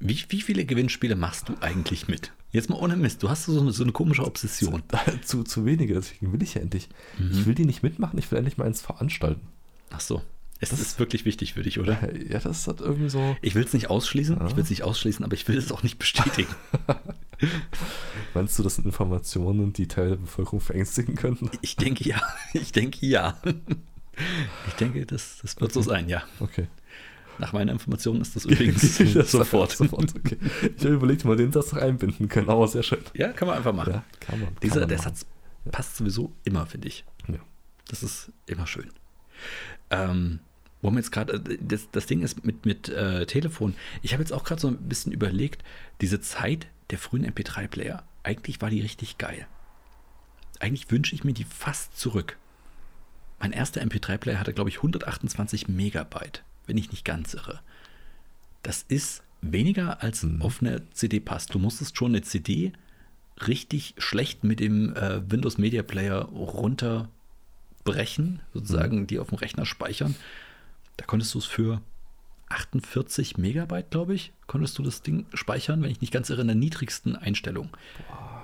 Wie, wie viele Gewinnspiele machst du eigentlich mit? Jetzt mal ohne Mist. Du hast so eine, so eine komische Obsession. [laughs] zu, zu wenige, deswegen will ich ja endlich. Mhm. Ich will die nicht mitmachen, ich will endlich mal eins veranstalten. Ach so. Es Das- ist wirklich wichtig für dich, oder? [laughs] Ja, das hat irgendwie so. Ich will es nicht ausschließen. Ja. Ich will es nicht ausschließen, aber ich will es auch nicht bestätigen. [laughs] Meinst du, das sind Informationen, die Teil der Bevölkerung verängstigen könnten? Ich denke ja. Ich denke ja. Ich denke, das, das wird so sein, ja. Okay. Nach meiner Information ist das [laughs] übrigens Das sofort. sofort okay. Ich habe überlegt, mal den Satz noch einbinden können, aber sehr schön. Ja, kann man einfach machen. Ja, kann man. kann Dieser, man der machen. Satz passt sowieso immer, finde ich. Ja. Das ist immer schön. Ähm, wo man jetzt gerade, äh, das, das Ding ist mit, mit äh, Telefon, ich habe jetzt auch gerade so ein bisschen überlegt, diese Zeit der frühen MP3-Player, eigentlich war die richtig geil. Eigentlich wünsche ich mir die fast zurück. Mein erster MP3-Player hatte, glaube ich, 128 Megabyte, wenn ich nicht ganz irre. Das ist weniger als Mhm. auf eine CD passt. Du musstest schon eine CD richtig schlecht mit dem äh, Windows Media Player runterbrechen, sozusagen die auf dem Rechner speichern. Da konntest du es für 48 Megabyte, glaube ich, konntest du das Ding speichern, wenn ich nicht ganz irre, in der niedrigsten Einstellung.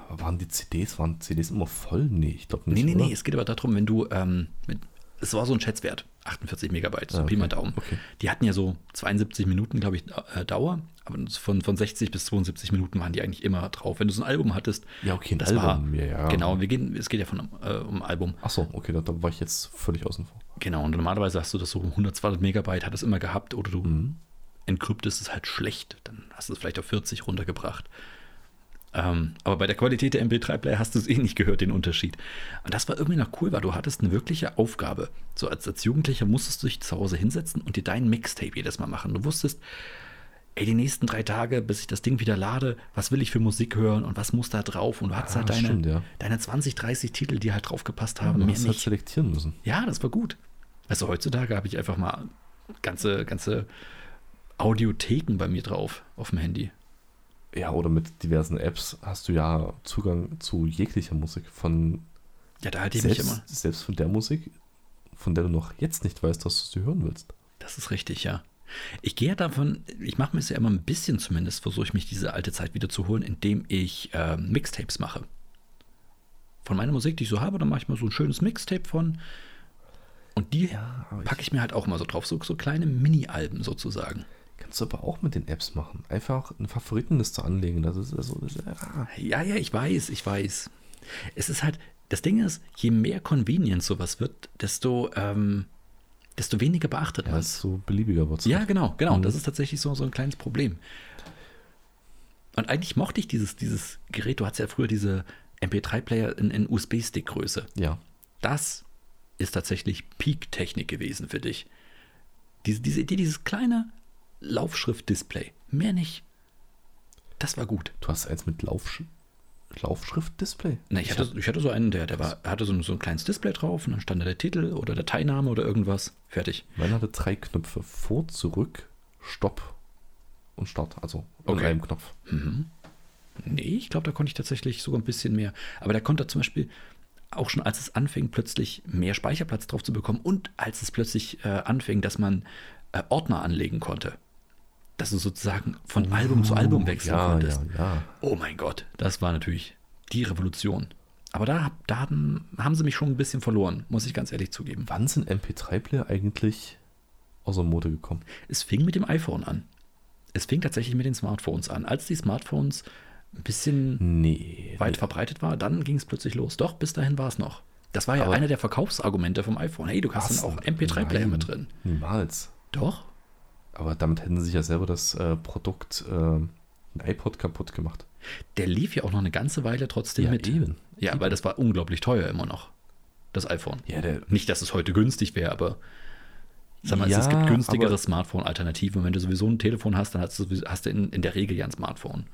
Aber Waren die CDs, waren CDs immer voll? Nee, ich glaube nicht. Nee, nee, oder? nee, es geht aber darum, wenn du, ähm, mit, es war so ein Schätzwert, 48 Megabyte, so Ah, Pi mal okay, Daumen. okay. Die hatten ja so 72 Minuten, glaube ich, äh, Dauer, aber von, von 60 bis 72 Minuten waren die eigentlich immer drauf. Wenn du so ein Album hattest, Ja, okay, ein das Album, war, ja, ja. genau, wir gehen, es geht ja von äh, um ein Album. Achso, okay, da, da war ich jetzt völlig außen vor. Genau, und normalerweise hast du das so 100, 200 Megabyte, hat es immer gehabt, oder du Mhm. entkryptest es halt schlecht, dann hast du es vielleicht auf 40 runtergebracht. Ähm, aber bei der Qualität der MP3-Player hast du es eh nicht gehört, den Unterschied. Und das war irgendwie noch cool, weil du hattest eine wirkliche Aufgabe. So als, als Jugendlicher musstest du dich zu Hause hinsetzen und dir deinen Mixtape jedes Mal machen. Du wusstest, ey, die nächsten drei Tage, bis ich das Ding wieder lade, was will ich für Musik hören und was muss da drauf? Und du hattest Ah, halt deine, stimmt, ja. deine 20, 30 Titel, die halt drauf gepasst Ja, haben, du hast halt selektieren müssen. Ja, das war gut. Also heutzutage habe ich einfach mal ganze, ganze Audiotheken bei mir drauf auf dem Handy. Ja, oder mit diversen Apps hast du ja Zugang zu jeglicher Musik. Von Ja, da halte ich mich selbst, immer. selbst von der Musik, von der du noch jetzt nicht weißt, dass du sie hören willst. Das ist richtig, ja. Ich gehe ja davon, ich mache mir es ja immer ein bisschen zumindest, versuche ich mich diese alte Zeit wieder zu holen, indem ich äh, Mixtapes mache. Von meiner Musik, die ich so habe, dann mache ich mal so ein schönes Mixtape von. Und die Ja, packe ich mir halt auch mal so drauf, so, so kleine Mini-Alben sozusagen. Kannst du aber auch mit den Apps machen. Einfach eine Favoritenliste anlegen. Das ist also. Das ist, ja. Ja, ja, ich weiß, ich weiß. Es ist halt, das Ding ist, je mehr Convenience sowas wird, desto, ähm, desto weniger beachtet ja, man es so beliebiger wird Ja, genau, genau. Mhm. Das ist tatsächlich so, so ein kleines Problem. Und eigentlich mochte ich dieses, dieses Gerät. Du hattest ja früher diese, MP3-Player in, in USB-Stick-Größe. Ja. Das ist tatsächlich Peak-Technik gewesen für dich. Diese, diese Idee, dieses kleine Laufschrift-Display. Mehr nicht. Das war gut. Du hast eins mit Laufsch Laufschrift-Display? Na, ich, hatte, ich hatte so einen, der, der war, hatte so ein, so ein kleines Display drauf und dann stand da der Titel oder der Teilname oder irgendwas. Fertig. Meiner hatte drei Knöpfe. Vor, zurück, Stopp und Start. Also in Okay. einem Knopf. Nee, ich glaube, da konnte ich tatsächlich sogar ein bisschen mehr. Aber da konnte er zum Beispiel auch schon, als es anfing, plötzlich mehr Speicherplatz drauf zu bekommen und als es plötzlich äh, anfing, dass man äh, Ordner anlegen konnte. Dass du sozusagen von Album zu Album wechseln ja, konntest. Ja, ja. Oh mein Gott, das war natürlich die Revolution. Aber da, da hatten, haben sie mich schon ein bisschen verloren, muss ich ganz ehrlich zugeben. Wann sind MP3-Player eigentlich außer Mode gekommen? Es fing mit dem iPhone an. Es fing tatsächlich mit den Smartphones an. Als die Smartphones ein bisschen Nee. weit verbreitet war, dann ging es plötzlich los. Doch, bis dahin war es noch. Das war ja einer der Verkaufsargumente vom iPhone. Hey, du hast dann auch MP3-Player Nein, mit drin. Niemals. Doch? Aber damit hätten sie sich ja selber das äh, Produkt äh, ein iPod kaputt gemacht. Der lief ja auch noch eine ganze Weile trotzdem mit. eben. Ja, weil das war unglaublich teuer immer noch. Das iPhone. Ja, der, Nicht, dass es heute günstig wäre, aber sag mal, Ja, es gibt günstigere Smartphone-Alternativen. Und wenn du sowieso ein Telefon hast, dann hast du, hast du in, in der Regel ja ein Smartphone.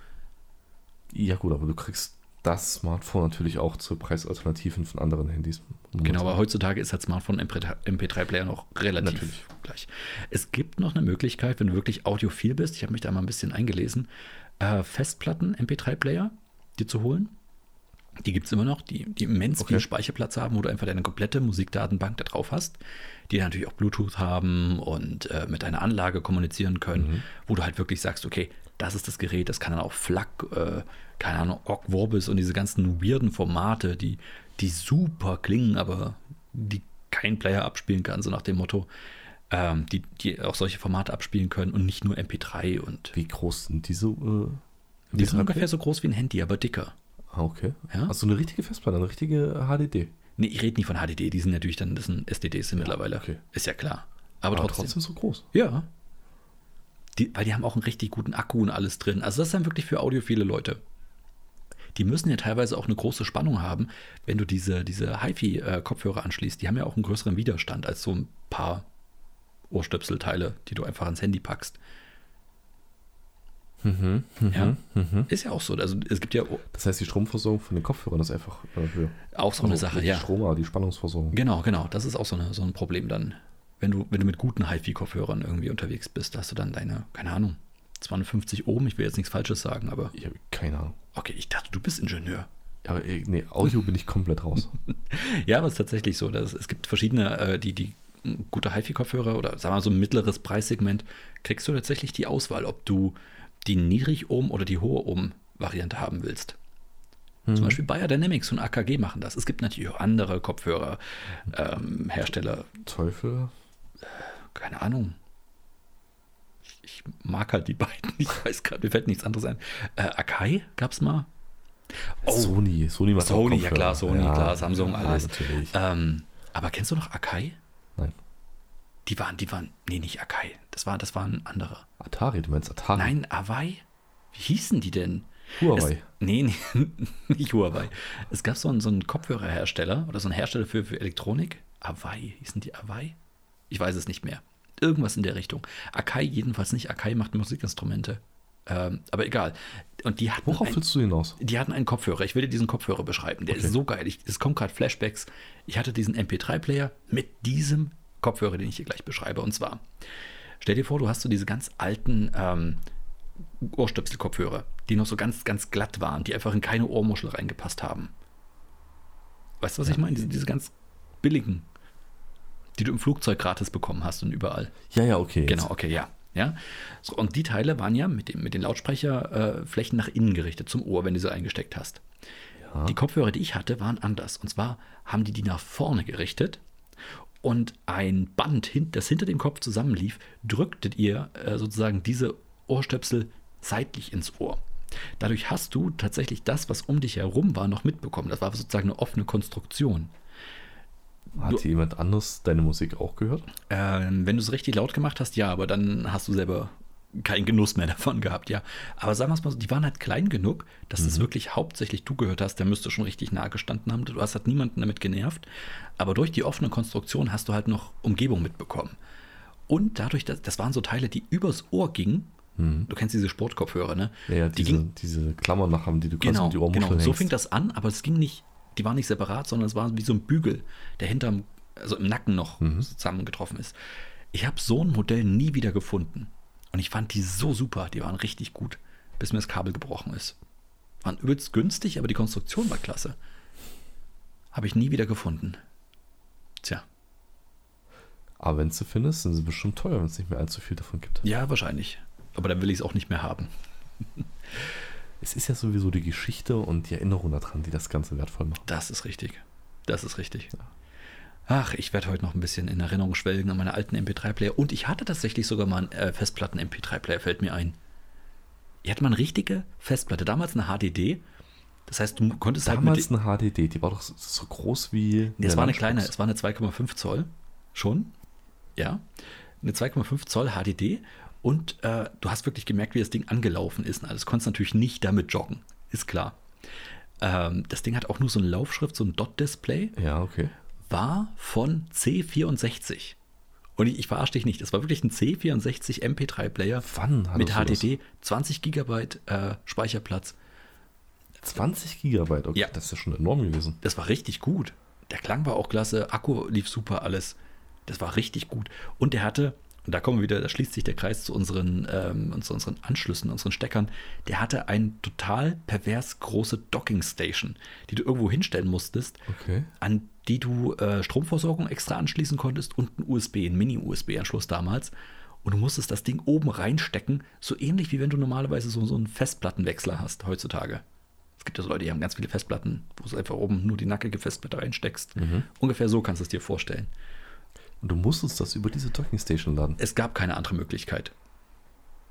ja gut, aber du kriegst das Smartphone natürlich auch zu Preisalternativen von anderen Handys. Genau, aber heutzutage ist halt Smartphone MP3-Player noch relativ Natürlich. gleich. Es gibt noch eine Möglichkeit, wenn du wirklich audiophil bist, ich habe mich da mal ein bisschen eingelesen, äh, Festplatten MP3-Player dir zu holen. Die gibt es immer noch, die, die immens viel Okay. Speicherplatz haben, wo du einfach deine komplette Musikdatenbank da drauf hast, die natürlich auch Bluetooth haben und äh, mit deiner Anlage kommunizieren können, wo du halt wirklich sagst, okay, das ist das Gerät, das kann dann auch FLAC, äh, keine Ahnung, Ogg Vorbis und diese ganzen weirden Formate, die, die super klingen, aber die kein Player abspielen kann, so nach dem Motto, ähm, die, die auch solche Formate abspielen können und nicht nur MP3 und Wie groß sind diese? Äh, die sind MP3? ungefähr so groß wie ein Handy, aber dicker. Ah, okay. Ja? Also eine richtige Festplatte, eine richtige HDD. Nee, ich rede nicht von HDD, die sind natürlich dann, das sind SDDs sind mittlerweile. okay. Ist ja klar. Aber, Aber trotzdem. trotzdem so groß. Ja. Die, weil die haben auch einen richtig guten Akku und alles drin. Also das ist dann wirklich für audiophile Leute. Die müssen ja teilweise auch eine große Spannung haben, wenn du diese, diese HiFi-Kopfhörer anschließt. Die haben ja auch einen größeren Widerstand als so ein paar Ohrstöpselteile, die du einfach ans Handy packst. Mhm, Ja. mhm. Ist ja auch so. Also es gibt ja Das heißt, die Stromversorgung von den Kopfhörern ist einfach äh, höher. auch so eine Also Sache, nicht ja. Die Strom, die Spannungsversorgung. Genau, genau. Das ist auch so, eine, so ein Problem dann. Wenn du, wenn du mit guten HiFi-Kopfhörern irgendwie unterwegs bist, hast du dann deine, keine Ahnung, 250 Ohm. Ich will jetzt nichts Falsches sagen, aber Ich habe keine Ahnung. okay, ich dachte, du bist Ingenieur. Ja, Aber äh, nee, Audio bin ich komplett raus. [laughs] Ja, aber es ist tatsächlich so. Dass es gibt verschiedene, äh, die, die gute HiFi-Kopfhörer oder sagen wir mal so ein mittleres Preissegment, kriegst du tatsächlich die Auswahl, ob du die Niedrig-Ohm oder die hohe Ohm-Variante haben willst. Mhm. Zum Beispiel Bayer Dynamics und AKG machen das. Es gibt natürlich auch andere Kopfhörer-Hersteller, Hersteller, Teufel. keine Ahnung. Ich, mag halt die beiden. [laughs] Ich weiß gerade, mir fällt nichts anderes ein. Äh, Akai gab es mal. Oh, Sony. Sony macht auch Sony, ja klar, Sony, klar, Samsung, ja, alles. natürlich. Ähm, aber kennst du noch Akai? Nein. Die waren, die waren, nee, nicht Akai. Das war, das war ein anderer. Atari, du meinst Atari? Nein, Awai? Wie hießen die denn? Huawei. Es, nee, nee, [laughs] nicht Huawei. Es gab so einen, so einen Kopfhörerhersteller oder so einen Hersteller für, für Elektronik. Awai, hießen die Awai? Ich weiß es nicht mehr. Irgendwas in der Richtung. Akai jedenfalls nicht. Akai macht Musikinstrumente. Ähm, aber egal. Und die hatten, Worauf ein, willst du hinaus? die hatten einen Kopfhörer. Ich will dir diesen Kopfhörer beschreiben. Der Okay. ist so geil. Ich, es kommen gerade Flashbacks. Ich hatte diesen MP3-Player mit diesem Kopfhörer, den ich hier gleich beschreibe. Und zwar, stell dir vor, du hast so diese ganz alten ähm, Ohrstöpsel-Kopfhörer, die noch so ganz, ganz glatt waren, die einfach in keine Ohrmuschel reingepasst haben. Weißt du, was ich meine? Diese, diese ganz billigen, die du im Flugzeug gratis bekommen hast und überall. Ja, ja, okay. Genau, okay, ja. ja. So, und die Teile waren ja mit, dem, mit den Lautsprecherflächen äh, nach innen gerichtet, zum Ohr, wenn du sie eingesteckt hast. Ja. Die Kopfhörer, die ich hatte, waren anders. Und zwar haben die die nach vorne gerichtet und ein Band, das hinter dem Kopf zusammenlief, drücktet ihr äh, sozusagen diese Ohrstöpsel seitlich ins Ohr. Dadurch hast du tatsächlich das, was um dich herum war, noch mitbekommen. Das war sozusagen eine offene Konstruktion. Hat hier jemand anders deine Musik auch gehört? Ähm, wenn du es richtig laut gemacht hast, ja, aber dann hast du selber keinen Genuss mehr [laughs] davon gehabt, ja. Aber sagen wir es mal so, die waren halt klein genug, dass Mhm. das wirklich hauptsächlich du gehört hast. Der müsste schon richtig nah gestanden haben. Du hast halt niemanden damit genervt. Aber durch die offene Konstruktion hast du halt noch Umgebung mitbekommen. Und dadurch, dass, das waren so Teile, die übers Ohr gingen. Du kennst diese Sportkopfhörer, ne? Mhm. Ja, ja die diese, ging, diese Klammer nach haben, die du kannst genau, um die Ohrmuscheln genau. So hängst. fing das an, aber es ging nicht, die waren nicht separat, sondern es war wie so ein Bügel, der hinterm, also im Nacken noch Mhm. zusammengetroffen ist. Ich habe so ein Modell nie wieder gefunden. Und ich fand die so super, die waren richtig gut, bis mir das Kabel gebrochen ist. Waren übelst günstig, aber die Konstruktion war klasse. Habe ich nie wieder gefunden. Tja, Aber wenn du findest, sind sie bestimmt teuer, wenn es nicht mehr allzu viel davon gibt. ja, wahrscheinlich. Aber dann will ich es auch nicht mehr haben. Es ist ja sowieso die Geschichte und die Erinnerung daran, die das Ganze wertvoll macht. Das ist richtig. Das ist richtig. Ach, ich werde heute noch ein bisschen in Erinnerung schwelgen an meine alten MP3-Player. Und ich hatte tatsächlich sogar mal einen äh, Festplatten-MP3-Player, fällt mir ein. Ich hatte mal eine richtige Festplatte, damals eine HDD. Das heißt, du konntest Damals halt eine HDD, die war doch so, groß wie. Nee, es war eine kleine, es war eine 2,5 Zoll. Schon. Ja. Eine 2,5 Zoll HDD. Und äh, du hast wirklich gemerkt, wie das Ding angelaufen ist. Und alles konntest natürlich nicht damit joggen. Ist klar. Ähm, das Ding hat auch nur so eine Laufschrift, so ein Dot-Display Ja, okay. war von C64. Und ich, ich verarsche dich nicht, das war wirklich ein C64 MP3-Player Wann hattest mit du das? HDD, 20 Gigabyte äh, Speicherplatz. 20 Gigabyte, okay. Ja. Das ist ja schon enorm gewesen. Das war richtig gut. Der Klang war auch klasse, Akku lief super, alles. Das war richtig gut. Und der hatte, und da kommen wir wieder, da schließt sich der Kreis zu unseren, ähm, zu unseren Anschlüssen, unseren Steckern, der hatte eine total pervers große Docking-Station, die du irgendwo hinstellen musstest, Okay. an die du äh, Stromversorgung extra anschließen konntest und ein USB, ein Mini-USB-Anschluss damals. Und du musstest das Ding oben reinstecken, so ähnlich wie wenn du normalerweise so, so einen Festplattenwechsler hast heutzutage. Es gibt ja so Leute, die haben ganz viele Festplatten, wo du einfach oben nur die nackige Festplatte reinsteckst. Ungefähr so kannst du es dir vorstellen. Und du musstest das über diese Dockingstation laden. Es gab keine andere Möglichkeit.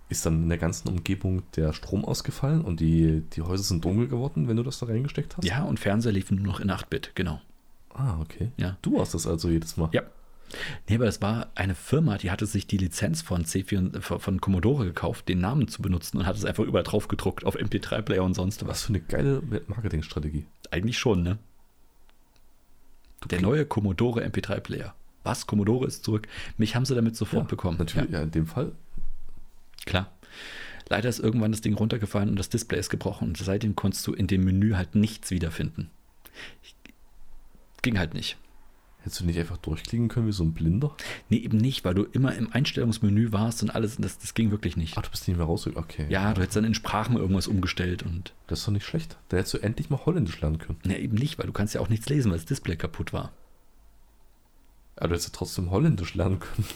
Ist dann in der ganzen Umgebung der Strom ausgefallen und die, die Häuser sind dunkel geworden, wenn du das da reingesteckt hast? Ja, und Fernseher liefen nur noch in 8-Bit, genau. Ah, okay. Ja. Du hast das also jedes Mal. Ja. Nee, aber das war eine Firma, die hatte sich die Lizenz von C4 von- von Commodore gekauft, den Namen zu benutzen und hat es einfach überall drauf gedruckt auf MP3-Player und sonst was. Was für eine geile Marketingstrategie. Eigentlich schon, ne? Der neue Commodore MP3-Player. Was? Commodore ist zurück. Mich haben sie damit sofort bekommen. Natürlich, ja. in dem Fall. Klar. Leider ist irgendwann das Ding runtergefallen und das Display ist gebrochen. Und seitdem konntest du in dem Menü halt nichts wiederfinden. Ich, ging halt nicht. Hättest du nicht einfach durchklicken können wie so ein Blinder? Nee, eben nicht, weil du immer im Einstellungsmenü warst und alles. Das, das ging wirklich nicht. Ach, du bist nicht mehr raus. Okay. Ja, du hättest dann in Sprachen irgendwas umgestellt und. Das ist doch nicht schlecht. Da hättest du endlich mal Holländisch lernen können. Ja, eben nicht, weil du kannst ja auch nichts lesen, weil das Display kaputt war. Aber du hättest ja trotzdem Holländisch lernen können.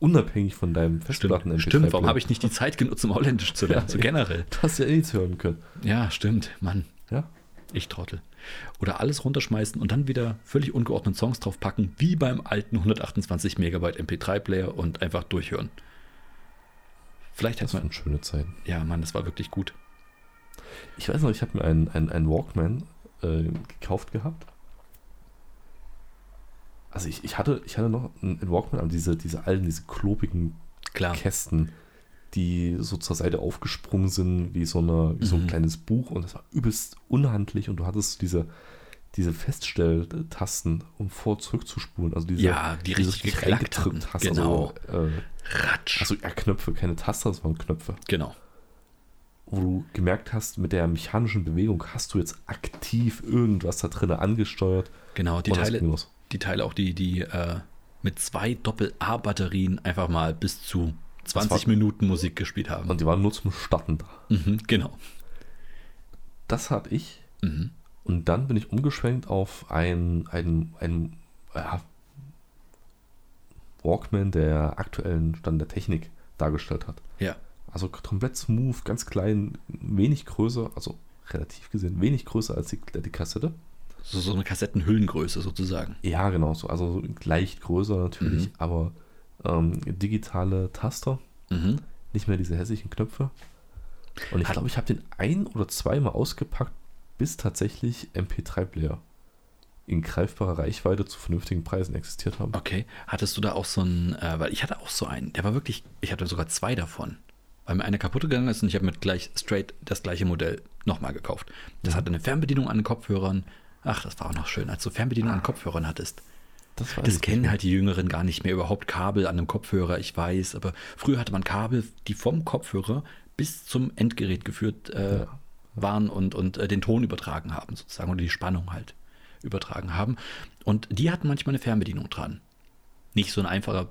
Unabhängig von deinem festplatten Stimmt, warum habe ich nicht die Zeit genutzt, um Holländisch zu lernen? So generell. Du hast ja eh nichts hören können. Ja, stimmt, Mann. Ja. Ich Trottel. Oder alles runterschmeißen und dann wieder völlig ungeordnet Songs draufpacken, wie beim alten 128 Megabyte MP3-Player und einfach durchhören. Vielleicht Das hat man. waren schöne Zeiten. Ja, Mann, das war wirklich gut. Ich weiß noch, ich habe mir einen, einen, einen Walkman äh, gekauft gehabt. Also ich, ich, hatte, ich hatte noch einen Walkman, aber diese, diese alten, diese klobigen Klar. Kästen, die so zur Seite aufgesprungen sind, wie so, eine, wie so ein Mhm. kleines Buch. Und das war übelst unhandlich. Und du hattest diese, diese Feststelltasten, um vor- zurückzuspulen. Also diese, Ja, die diese richtig reingedrückt hast. Genau. Also, äh, Ratsch. also ja, Knöpfe, keine Taster, das waren Knöpfe. genau. Wo du gemerkt hast, mit der mechanischen Bewegung hast du jetzt aktiv irgendwas da drin angesteuert. Genau, die Teile. Die Teile auch, die, die äh, mit zwei Doppel-A-Batterien einfach mal bis zu 20 war- Minuten Musik gespielt haben. Und die waren nur zum Starten da. Mhm, genau. Das hatte ich. Mhm. Und dann bin ich umgeschwenkt auf ein, ein, ein ja, Walkman, der aktuellen Stand der Technik dargestellt hat. Ja. Also komplett smooth, ganz klein, wenig größer, also relativ gesehen, wenig größer als die, die Kassette. So, so eine Kassettenhüllengröße sozusagen. Ja, genau so. Also leicht größer natürlich, Mhm. aber ähm, digitale Taster, Mhm. nicht mehr diese hässlichen Knöpfe. Und ich glaube, ich habe den ein- oder zweimal ausgepackt, bis tatsächlich MP3-Player in greifbarer Reichweite zu vernünftigen Preisen existiert haben. Okay. Hattest du da auch so einen, äh, weil ich hatte auch so einen, der war wirklich, ich hatte sogar zwei davon. weil mir eine kaputt gegangen ist und ich habe mit gleich straight das gleiche Modell nochmal gekauft. Das hatte eine Fernbedienung an den Kopfhörern. Ach, das war auch noch schön, als du Fernbedienung an Kopfhörern hattest. Das, Das kennen halt die Jüngeren gar nicht mehr. Überhaupt Kabel an einem Kopfhörer, ich weiß. Aber früher hatte man Kabel, die vom Kopfhörer bis zum Endgerät geführt äh, Ja. waren und, und äh, den Ton übertragen haben, sozusagen, oder die Spannung halt übertragen haben. Und die hatten manchmal eine Fernbedienung dran. Nicht so ein einfacher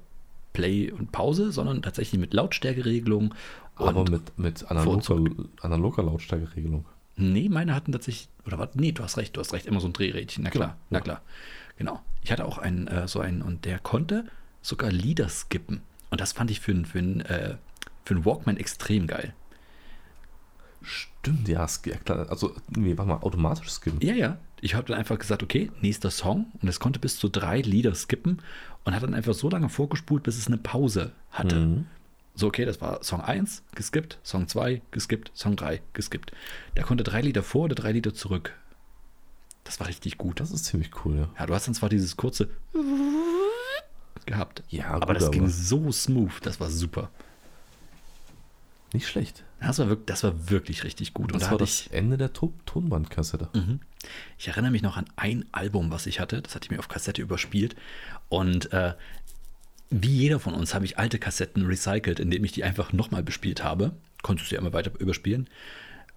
Play und Pause, sondern tatsächlich mit Lautstärkeregelung. Aber mit, mit analoger, analoger Lautstärkeregelung. Nee, meine hatten tatsächlich, oder was? Nee, du hast recht, du hast recht, immer so ein Drehrädchen, na klar, Genau, na ja. klar. Genau. Ich hatte auch einen, äh, so einen, und der konnte sogar Lieder skippen. Und das fand ich für einen für einen, äh, für einen Walkman extrem geil. Stimmt, ja, ja klar. Also, nee, warte mal, automatisch skippen. Ja, ja. Ich habe dann einfach gesagt, okay, nächster Song. Und es konnte bis zu drei Lieder skippen und hat dann einfach so lange vorgespult, bis es eine Pause hatte. Mhm. So, okay, das war Song 1, geskippt, Song 2, geskippt, Song 3, geskippt. Der konnte drei Lieder vor oder drei Lieder zurück. Das war richtig gut. Das ist ziemlich cool, ja. Ja, du hast dann zwar dieses kurze gehabt. Ja, aber gut, das ging aber- so smooth, das war super. Nicht schlecht. Das war wirklich, das war wirklich richtig gut. Und das da war das ich, Ende der To- Tonbandkassette. Mhm. ich erinnere mich noch an ein Album, was ich hatte. Das hatte ich mir auf Kassette überspielt. Und äh, wie jeder von uns habe ich alte Kassetten recycelt, indem ich die einfach nochmal bespielt habe. Konntest du ja immer weiter überspielen.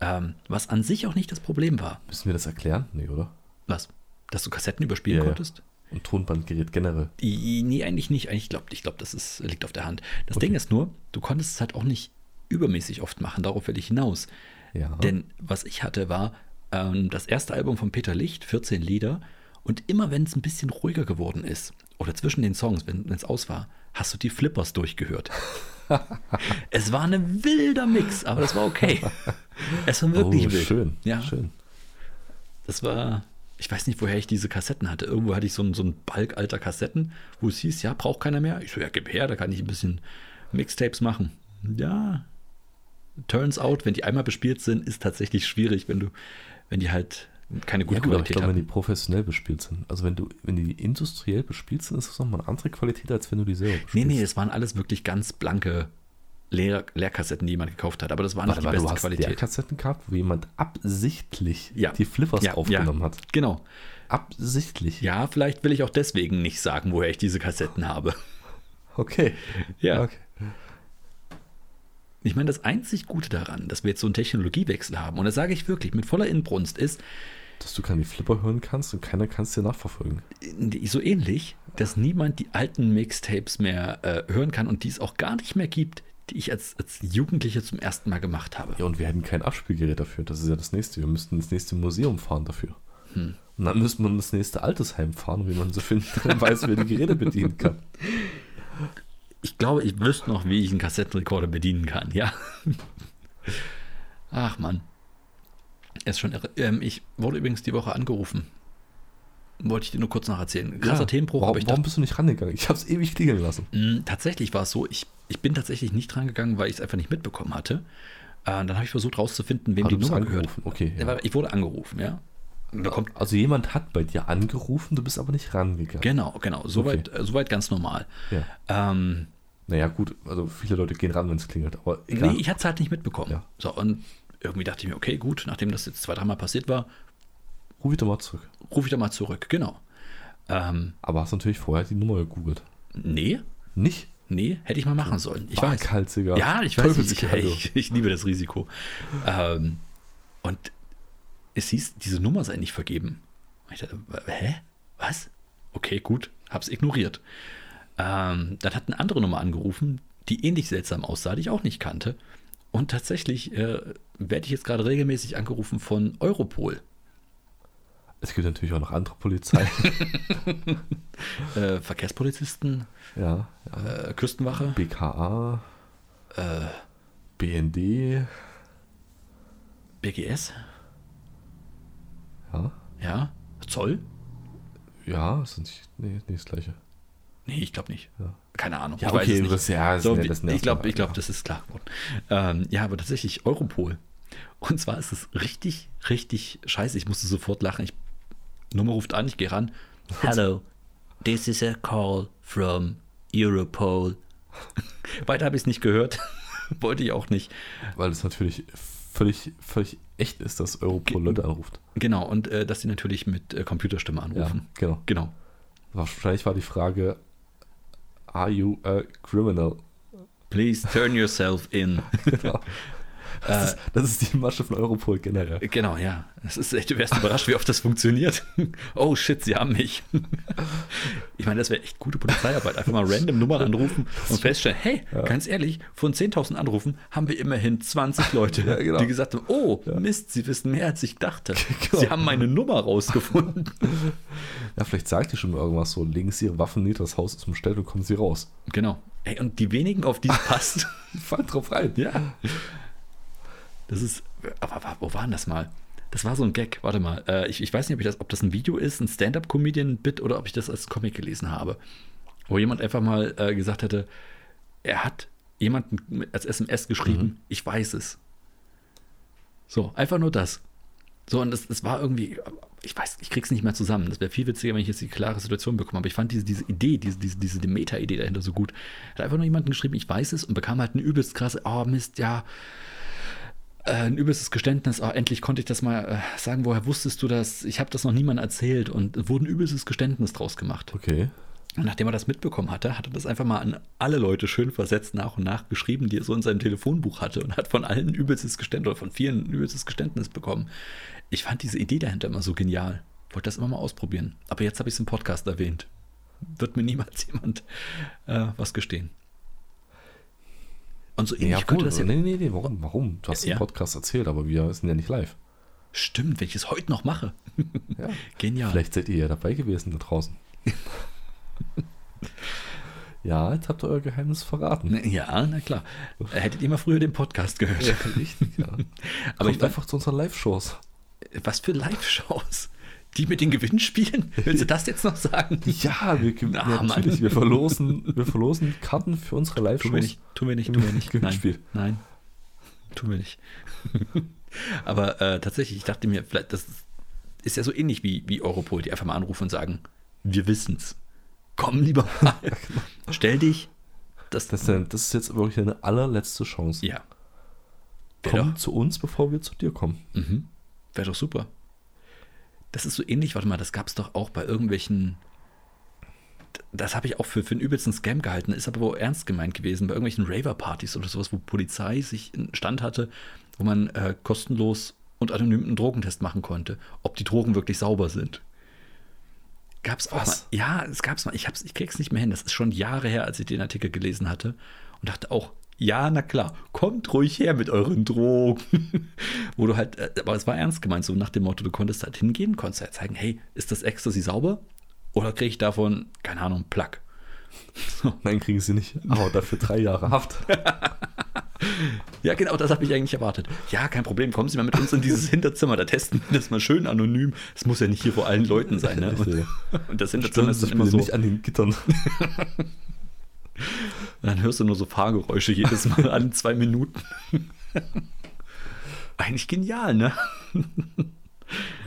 Ähm, was an sich auch nicht das Problem war. Müssen wir das erklären? Nee, oder? Was? Dass du Kassetten überspielen Ja, ja. konntest? Und Tonbandgerät generell. I- Nee, eigentlich nicht. Ich glaube, ich glaub, das ist, liegt auf der Hand. Das Ding ist nur, du konntest es halt auch nicht übermäßig oft machen. Darauf will ich hinaus. Ja. Denn was ich hatte, war ähm, das erste Album von Peter Licht, 14 Lieder. Und immer wenn es ein bisschen ruhiger geworden ist, oder zwischen den Songs, wenn es aus war, hast du die Flippers durchgehört. [laughs] es war ein wilder Mix, aber das war okay. Es war wirklich oh, wild. schön. Ja, Schön. das war, ich weiß nicht, woher ich diese Kassetten hatte. Irgendwo hatte ich so einen, so einen Balk alter Kassetten, wo es hieß, ja, braucht keiner mehr. Ich so, ja, gib her, da kann ich ein bisschen Mixtapes machen. Ja, turns out, wenn die einmal bespielt sind, ist tatsächlich schwierig, wenn du, wenn die halt keine gute Ja, gut, aber ich Qualität glaube, wenn die professionell bespielt sind. Also wenn du, wenn die industriell bespielt sind, ist das nochmal eine andere Qualität, als wenn du die selber Nee, bespielst. nee, es waren alles wirklich ganz blanke Leer, Leerkassetten, die jemand gekauft hat, aber das war nicht Warte die mal, du beste hast Qualität. Kassetten gehabt, wo jemand absichtlich Ja. die Flippers Ja, aufgenommen ja, hat. Genau. Absichtlich. Ja, vielleicht will ich auch deswegen nicht sagen, woher ich diese Kassetten habe. Okay. Ja. Okay. Ich meine, das einzig Gute daran, dass wir jetzt so einen Technologiewechsel haben, und das sage ich wirklich mit voller Inbrunst, ist Dass du keine Flipper hören kannst und keiner kann es dir nachverfolgen. äh, so ähnlich, dass niemand die alten Mixtapes mehr äh, hören kann und die es auch gar nicht mehr gibt, die ich als, als Jugendlicher zum ersten Mal gemacht habe. Ja, und wir hätten kein Abspielgerät dafür. Das ist ja das nächste. Wir müssten ins nächste Museum fahren dafür. Hm. Und dann müsste man ins nächste Altersheim fahren, wie man so findet, [laughs] dann weiß, wer die Geräte bedienen kann. Ich glaube, ich wüsste noch, wie ich einen Kassettenrekorder bedienen kann, ja. Ach Mann. Ist schon irre. Ähm, ich wurde übrigens die Woche angerufen. Wollte ich dir nur kurz nacherzählen. Krasser Ja, Themenbruch, Warum, warum bist du nicht rangegangen? Ich habe es ewig klingeln lassen. mh, tatsächlich war es so, ich, ich bin tatsächlich nicht dran gegangen, weil ich es einfach nicht mitbekommen hatte. Äh, dann habe ich versucht rauszufinden, wem Aber die Nummer gehört. Okay. Ja, Ich wurde angerufen, ja. Also jemand hat bei dir angerufen, du bist aber nicht rangegangen. genau, genau. Soweit äh, soweit ganz normal. Ja. Ähm, Naja, gut, also viele Leute gehen ran, wenn es klingelt. Aber egal. Nee, ich hatte es halt nicht mitbekommen. Ja. So, und irgendwie dachte ich mir, okay, gut, nachdem das jetzt zwei, dreimal passiert war, Ruf ich doch mal zurück. rufe ich da mal zurück. Genau. Ähm, Aber hast natürlich vorher die Nummer gegoogelt. nee, Nicht? nee, hätte ich mal machen sollen. Ich weiß. Waghalsiger. Ja, ich weiß. Ich, du. ich, [laughs] ich liebe das Risiko. Ähm, und es hieß, diese Nummer sei nicht vergeben. Und Ich dachte, hä? Was? Okay, gut, hab's ignoriert. Ähm, dann hat eine andere Nummer angerufen, die ähnlich seltsam aussah, die ich auch nicht kannte. Und tatsächlich äh, werde ich jetzt gerade regelmäßig angerufen von Europol. Es gibt natürlich auch noch andere Polizei. [laughs] Äh, Verkehrspolizisten, ja, ja. äh, Küstenwache, BKA, äh, BND. BGS, Ja, ja, Zoll? ja, ist nicht, nee, nee, das gleiche. Nee, ich glaube nicht. Ja. Keine Ahnung. Ja, ich weiß okay, es nicht. das- ja, das so, ne- wie- das ich glaube, ich glaub, ja. das ist klar geworden. Ähm, ja, aber tatsächlich Europol. Und zwar ist es richtig, richtig scheiße. Ich musste sofort lachen. Ich, Nummer ruft an, ich gehe ran. Hello, this is a call from Europol. [laughs] Weiter habe ich es nicht gehört. [laughs] wollte ich auch nicht. Weil es natürlich völlig, völlig echt ist, dass Europol Leute anruft. Genau, und äh, dass sie natürlich mit äh, Computerstimme anrufen. Ja, genau. Genau. Wahrscheinlich war die Frage, are you a criminal? Please turn yourself in. genau. [laughs] Das, ist, das ist die Masche von Europol generell. Genau, ja. Es ist echt, du wärst überrascht, wie oft das funktioniert. [laughs] Oh shit, sie haben mich. Ich meine, das wäre echt gute Polizeiarbeit. Einfach mal random Nummern anrufen und feststellen, hey, Ja. ganz ehrlich, von 10.000 Anrufen haben wir immerhin 20 Leute, Ja, genau. die gesagt haben, oh, Ja. Mist, sie wissen mehr, als ich dachte. [laughs] Genau. Sie haben meine Nummer rausgefunden. Ja, vielleicht sagt ihr schon mal irgendwas so, legen Sie Ihre Waffen nieder, das Haus ist umstellt und kommen Sie raus. Genau. Ey, und die wenigen, auf die es passt, [laughs] Fall drauf rein. Ja. Das ist. Aber wo war denn das mal? Das war so ein Gag. Warte mal. Äh, ich, ich weiß nicht, ob, ich das, ob das ein Video ist, ein Stand-up-Comedian-Bit oder ob ich das als Comic gelesen habe. Wo jemand einfach mal äh, gesagt hätte, er hat jemanden als SMS geschrieben, ich weiß es. So, einfach nur das. So, und das, das war irgendwie, ich weiß, ich krieg's nicht mehr zusammen. Das wäre viel witziger, wenn ich jetzt die klare Situation bekomme. Aber ich fand diese, diese Idee, diese, diese, diese Meta-Idee dahinter so gut. Hat einfach nur jemanden geschrieben, ich weiß es, und bekam halt ein übelst krasse, oh Mist, ja, äh, ein übelstes Geständnis, oh, endlich konnte ich das mal äh, sagen, woher wusstest du das? Ich habe das noch niemandem erzählt und es wurde ein übelstes Geständnis draus gemacht. Okay. Und nachdem er das mitbekommen hatte, hat er das einfach mal an alle Leute schön versetzt nach und nach geschrieben, die er so in seinem Telefonbuch hatte und hat von allen ein übelstes Geständnis oder von vielen ein übelstes Geständnis bekommen. Ich fand diese Idee dahinter immer so genial. Wollte das immer mal ausprobieren. Aber jetzt habe ich es im Podcast erwähnt. Wird mir niemals [laughs] jemand äh, was gestehen. Und so ähnlich Ja, könnte das ja. nee, nee, nee, warum? Warum? Du hast Ja. im Podcast erzählt, aber wir sind ja nicht live. Stimmt, wenn ich es heute noch mache. [laughs] Ja. Genial. Vielleicht seid ihr ja dabei gewesen da draußen. [laughs] ja, jetzt habt ihr euer Geheimnis verraten. Ja, na klar. Hättet ihr mal früher den Podcast gehört. richtig, ja. [laughs] Aber ich ich einfach zu unseren Live-Shows. Was für Live-Shows? Die mit den Gewinnspielen? [laughs] Willst du das jetzt noch sagen? Ja, wir, ja, natürlich, wir verlosen, wir verlosen Karten für unsere Tun wir nicht, tun wir nicht, tun wir nicht. Nein, Gewinnspiel. nein, tun wir nicht. [laughs] Aber äh, tatsächlich, ich dachte mir, vielleicht, das ist ja so ähnlich wie, wie Europol, die einfach mal anrufen und sagen, wir wissen's. Komm lieber mal. [laughs] Stell dich. Das, Das das ist jetzt wirklich eine allerletzte Chance. ja. Wäre Komm doch, zu uns, bevor wir zu dir kommen. mhm. Wär doch super. Das ist so ähnlich, warte mal, das gab es doch auch bei irgendwelchen. Das habe ich auch für, für einen übelsten Scam gehalten, ist aber wohl ernst gemeint gewesen, bei irgendwelchen Raver-Partys oder sowas, wo Polizei sich einen Stand hatte, wo man äh, kostenlos und anonym einen Drogentest machen konnte, ob die Drogen wirklich sauber sind. Gab's auch Was? mal. Ja, es gab's mal. Ich, hab's, ich krieg's nicht mehr hin. Das ist schon Jahre her, als ich den Artikel gelesen hatte und dachte auch, ja, na klar, kommt ruhig her mit euren Drogen. [laughs] Wo du halt, äh, aber es war ernst gemeint, so nach dem Motto, du konntest halt hingehen, konntest halt zeigen, hey, ist das Ecstasy sauber? Oder kriege ich davon, keine Ahnung, Plug? [laughs] Nein, kriegen sie nicht. Aber dafür drei Jahre Haft. [laughs] Ja, genau, das habe ich eigentlich erwartet. Ja, kein Problem, kommen Sie mal mit uns in dieses Hinterzimmer, da testen wir das mal schön anonym. Es muss ja nicht hier vor allen Leuten sein, ne? Und, und das Hinterzimmer Stören ist immer so, nicht an den Gittern. [laughs] dann hörst du nur so Fahrgeräusche jedes Mal an zwei Minuten. [laughs] Eigentlich genial, ne?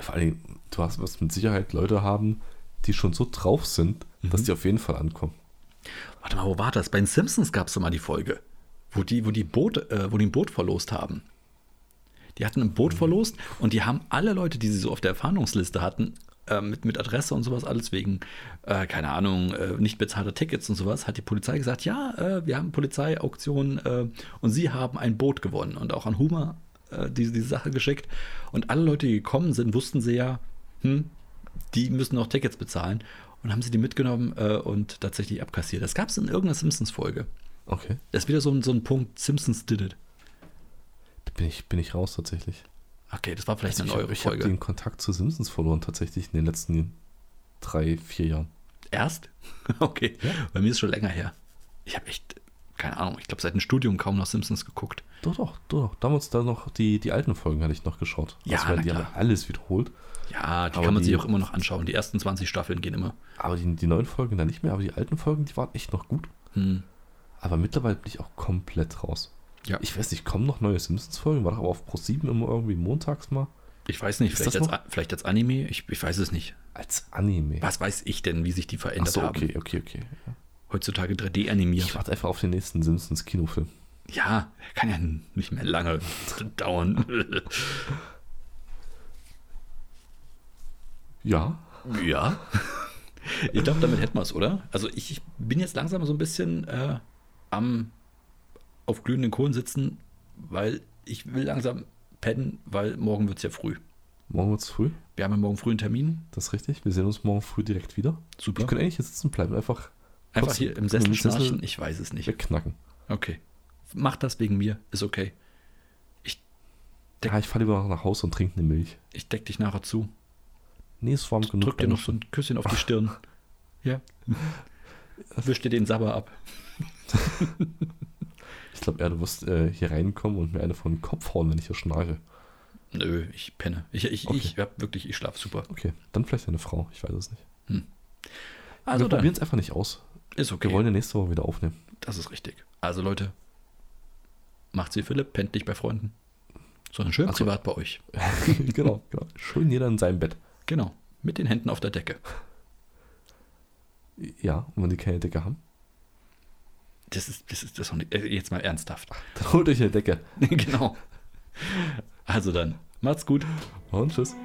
Vor allem, du hast was mit Sicherheit Leute haben, die schon so drauf sind, dass die auf jeden Fall ankommen. Warte mal, wo war das? Bei den Simpsons gab es mal die Folge, wo die, wo die Boot, äh, wo die ein Boot verlost haben. Die hatten ein Boot verlost und die haben alle Leute, die sie so auf der Fahndungsliste hatten, äh, mit, mit Adresse und sowas, alles wegen, äh, keine Ahnung, äh, nicht bezahlter Tickets und sowas, hat die Polizei gesagt, ja, äh, wir haben Polizeiauktion äh, und sie haben ein Boot gewonnen und auch an Hummer äh, diese, diese Sache geschickt. Und alle Leute, die gekommen sind, wussten sie ja, hm, die müssen noch Tickets bezahlen. Und haben sie die mitgenommen und tatsächlich abkassiert. Das gab es in irgendeiner Simpsons-Folge. Okay. Das ist wieder so ein, so ein Punkt, Simpsons did it. Da bin ich, bin ich raus tatsächlich. Okay, das war vielleicht Also eine ich neue ich habe Folge. den Kontakt zu Simpsons verloren tatsächlich in den letzten drei, vier Jahren. Erst? [laughs] Okay, bei mir ist schon länger her. Ich habe echt, keine Ahnung, ich glaube seit dem Studium kaum noch Simpsons geguckt. Doch, doch, doch. Damals da noch die, die alten Folgen hatte ich noch geschaut. Ja, Also, die klar. haben alles wiederholt. Ja, die Aber kann man sich die- auch immer noch anschauen. Die ersten 20 Staffeln gehen immer. Aber die, die neuen Folgen dann nicht mehr. Aber die alten Folgen, die waren echt noch gut. Hm. Aber mittlerweile bin ich auch komplett raus. Ja. Ich weiß nicht, kommen noch neue Simpsons-Folgen? War doch aber auf Pro7 immer irgendwie montags mal? Ich weiß nicht, vielleicht als, vielleicht als Anime, ich, ich weiß es nicht. Als Anime. Was weiß ich denn, wie sich die verändert Achso, haben? okay, okay, okay. Ja. Heutzutage 3D animiert. Ich warte einfach auf den nächsten Simpsons-Kinofilm. Ja, kann ja nicht mehr lange [laughs] dauern. [laughs] Ja. Ja. Ich glaube, damit hätten wir es, oder? Also ich, ich bin jetzt langsam so ein bisschen äh, am auf glühenden Kohlen sitzen, weil ich will langsam pennen, weil morgen wird es ja früh. Morgen wird's früh. Wir haben ja morgen früh einen Termin. Das ist richtig. Wir sehen uns morgen früh direkt wieder. Super. Wir können eigentlich hier sitzen bleiben, einfach Einfach hier im Sessel schnarchen. Ich weiß es nicht. wegknacken. Okay. Mach das wegen mir. Ist okay. Deck- Ja, ich fahre lieber nach Hause und trinke eine Milch. Ich deck dich nachher zu. Nee, ist warm genug. Drück dir noch so ein Küsschen auf die [laughs] Stirn. Ja. [laughs] Wisch dir den Sabber ab. [laughs] Ich glaube eher, du wirst äh, hier reinkommen und mir eine von den Kopf hauen, wenn ich hier schnarche. Nö, ich penne. Ich, ich, Okay. ich hab wirklich, ich schlaf super. Okay, dann vielleicht eine Frau. Ich weiß es nicht. Also wir dann, probieren es einfach nicht aus. ist okay. Wir wollen ja nächste Woche wieder aufnehmen. Das ist richtig. Also Leute, macht sie Philipp, pennt nicht bei Freunden, sondern schön Ach so. privat bei euch. [laughs] genau, genau. Schön jeder in seinem Bett. Genau, mit den Händen auf der Decke. Ja, und wenn die keine Decke haben, Das ist, das ist das nicht, äh, jetzt mal ernsthaft. holt euch eine Decke. [laughs] genau. Also dann, macht's gut. Und tschüss.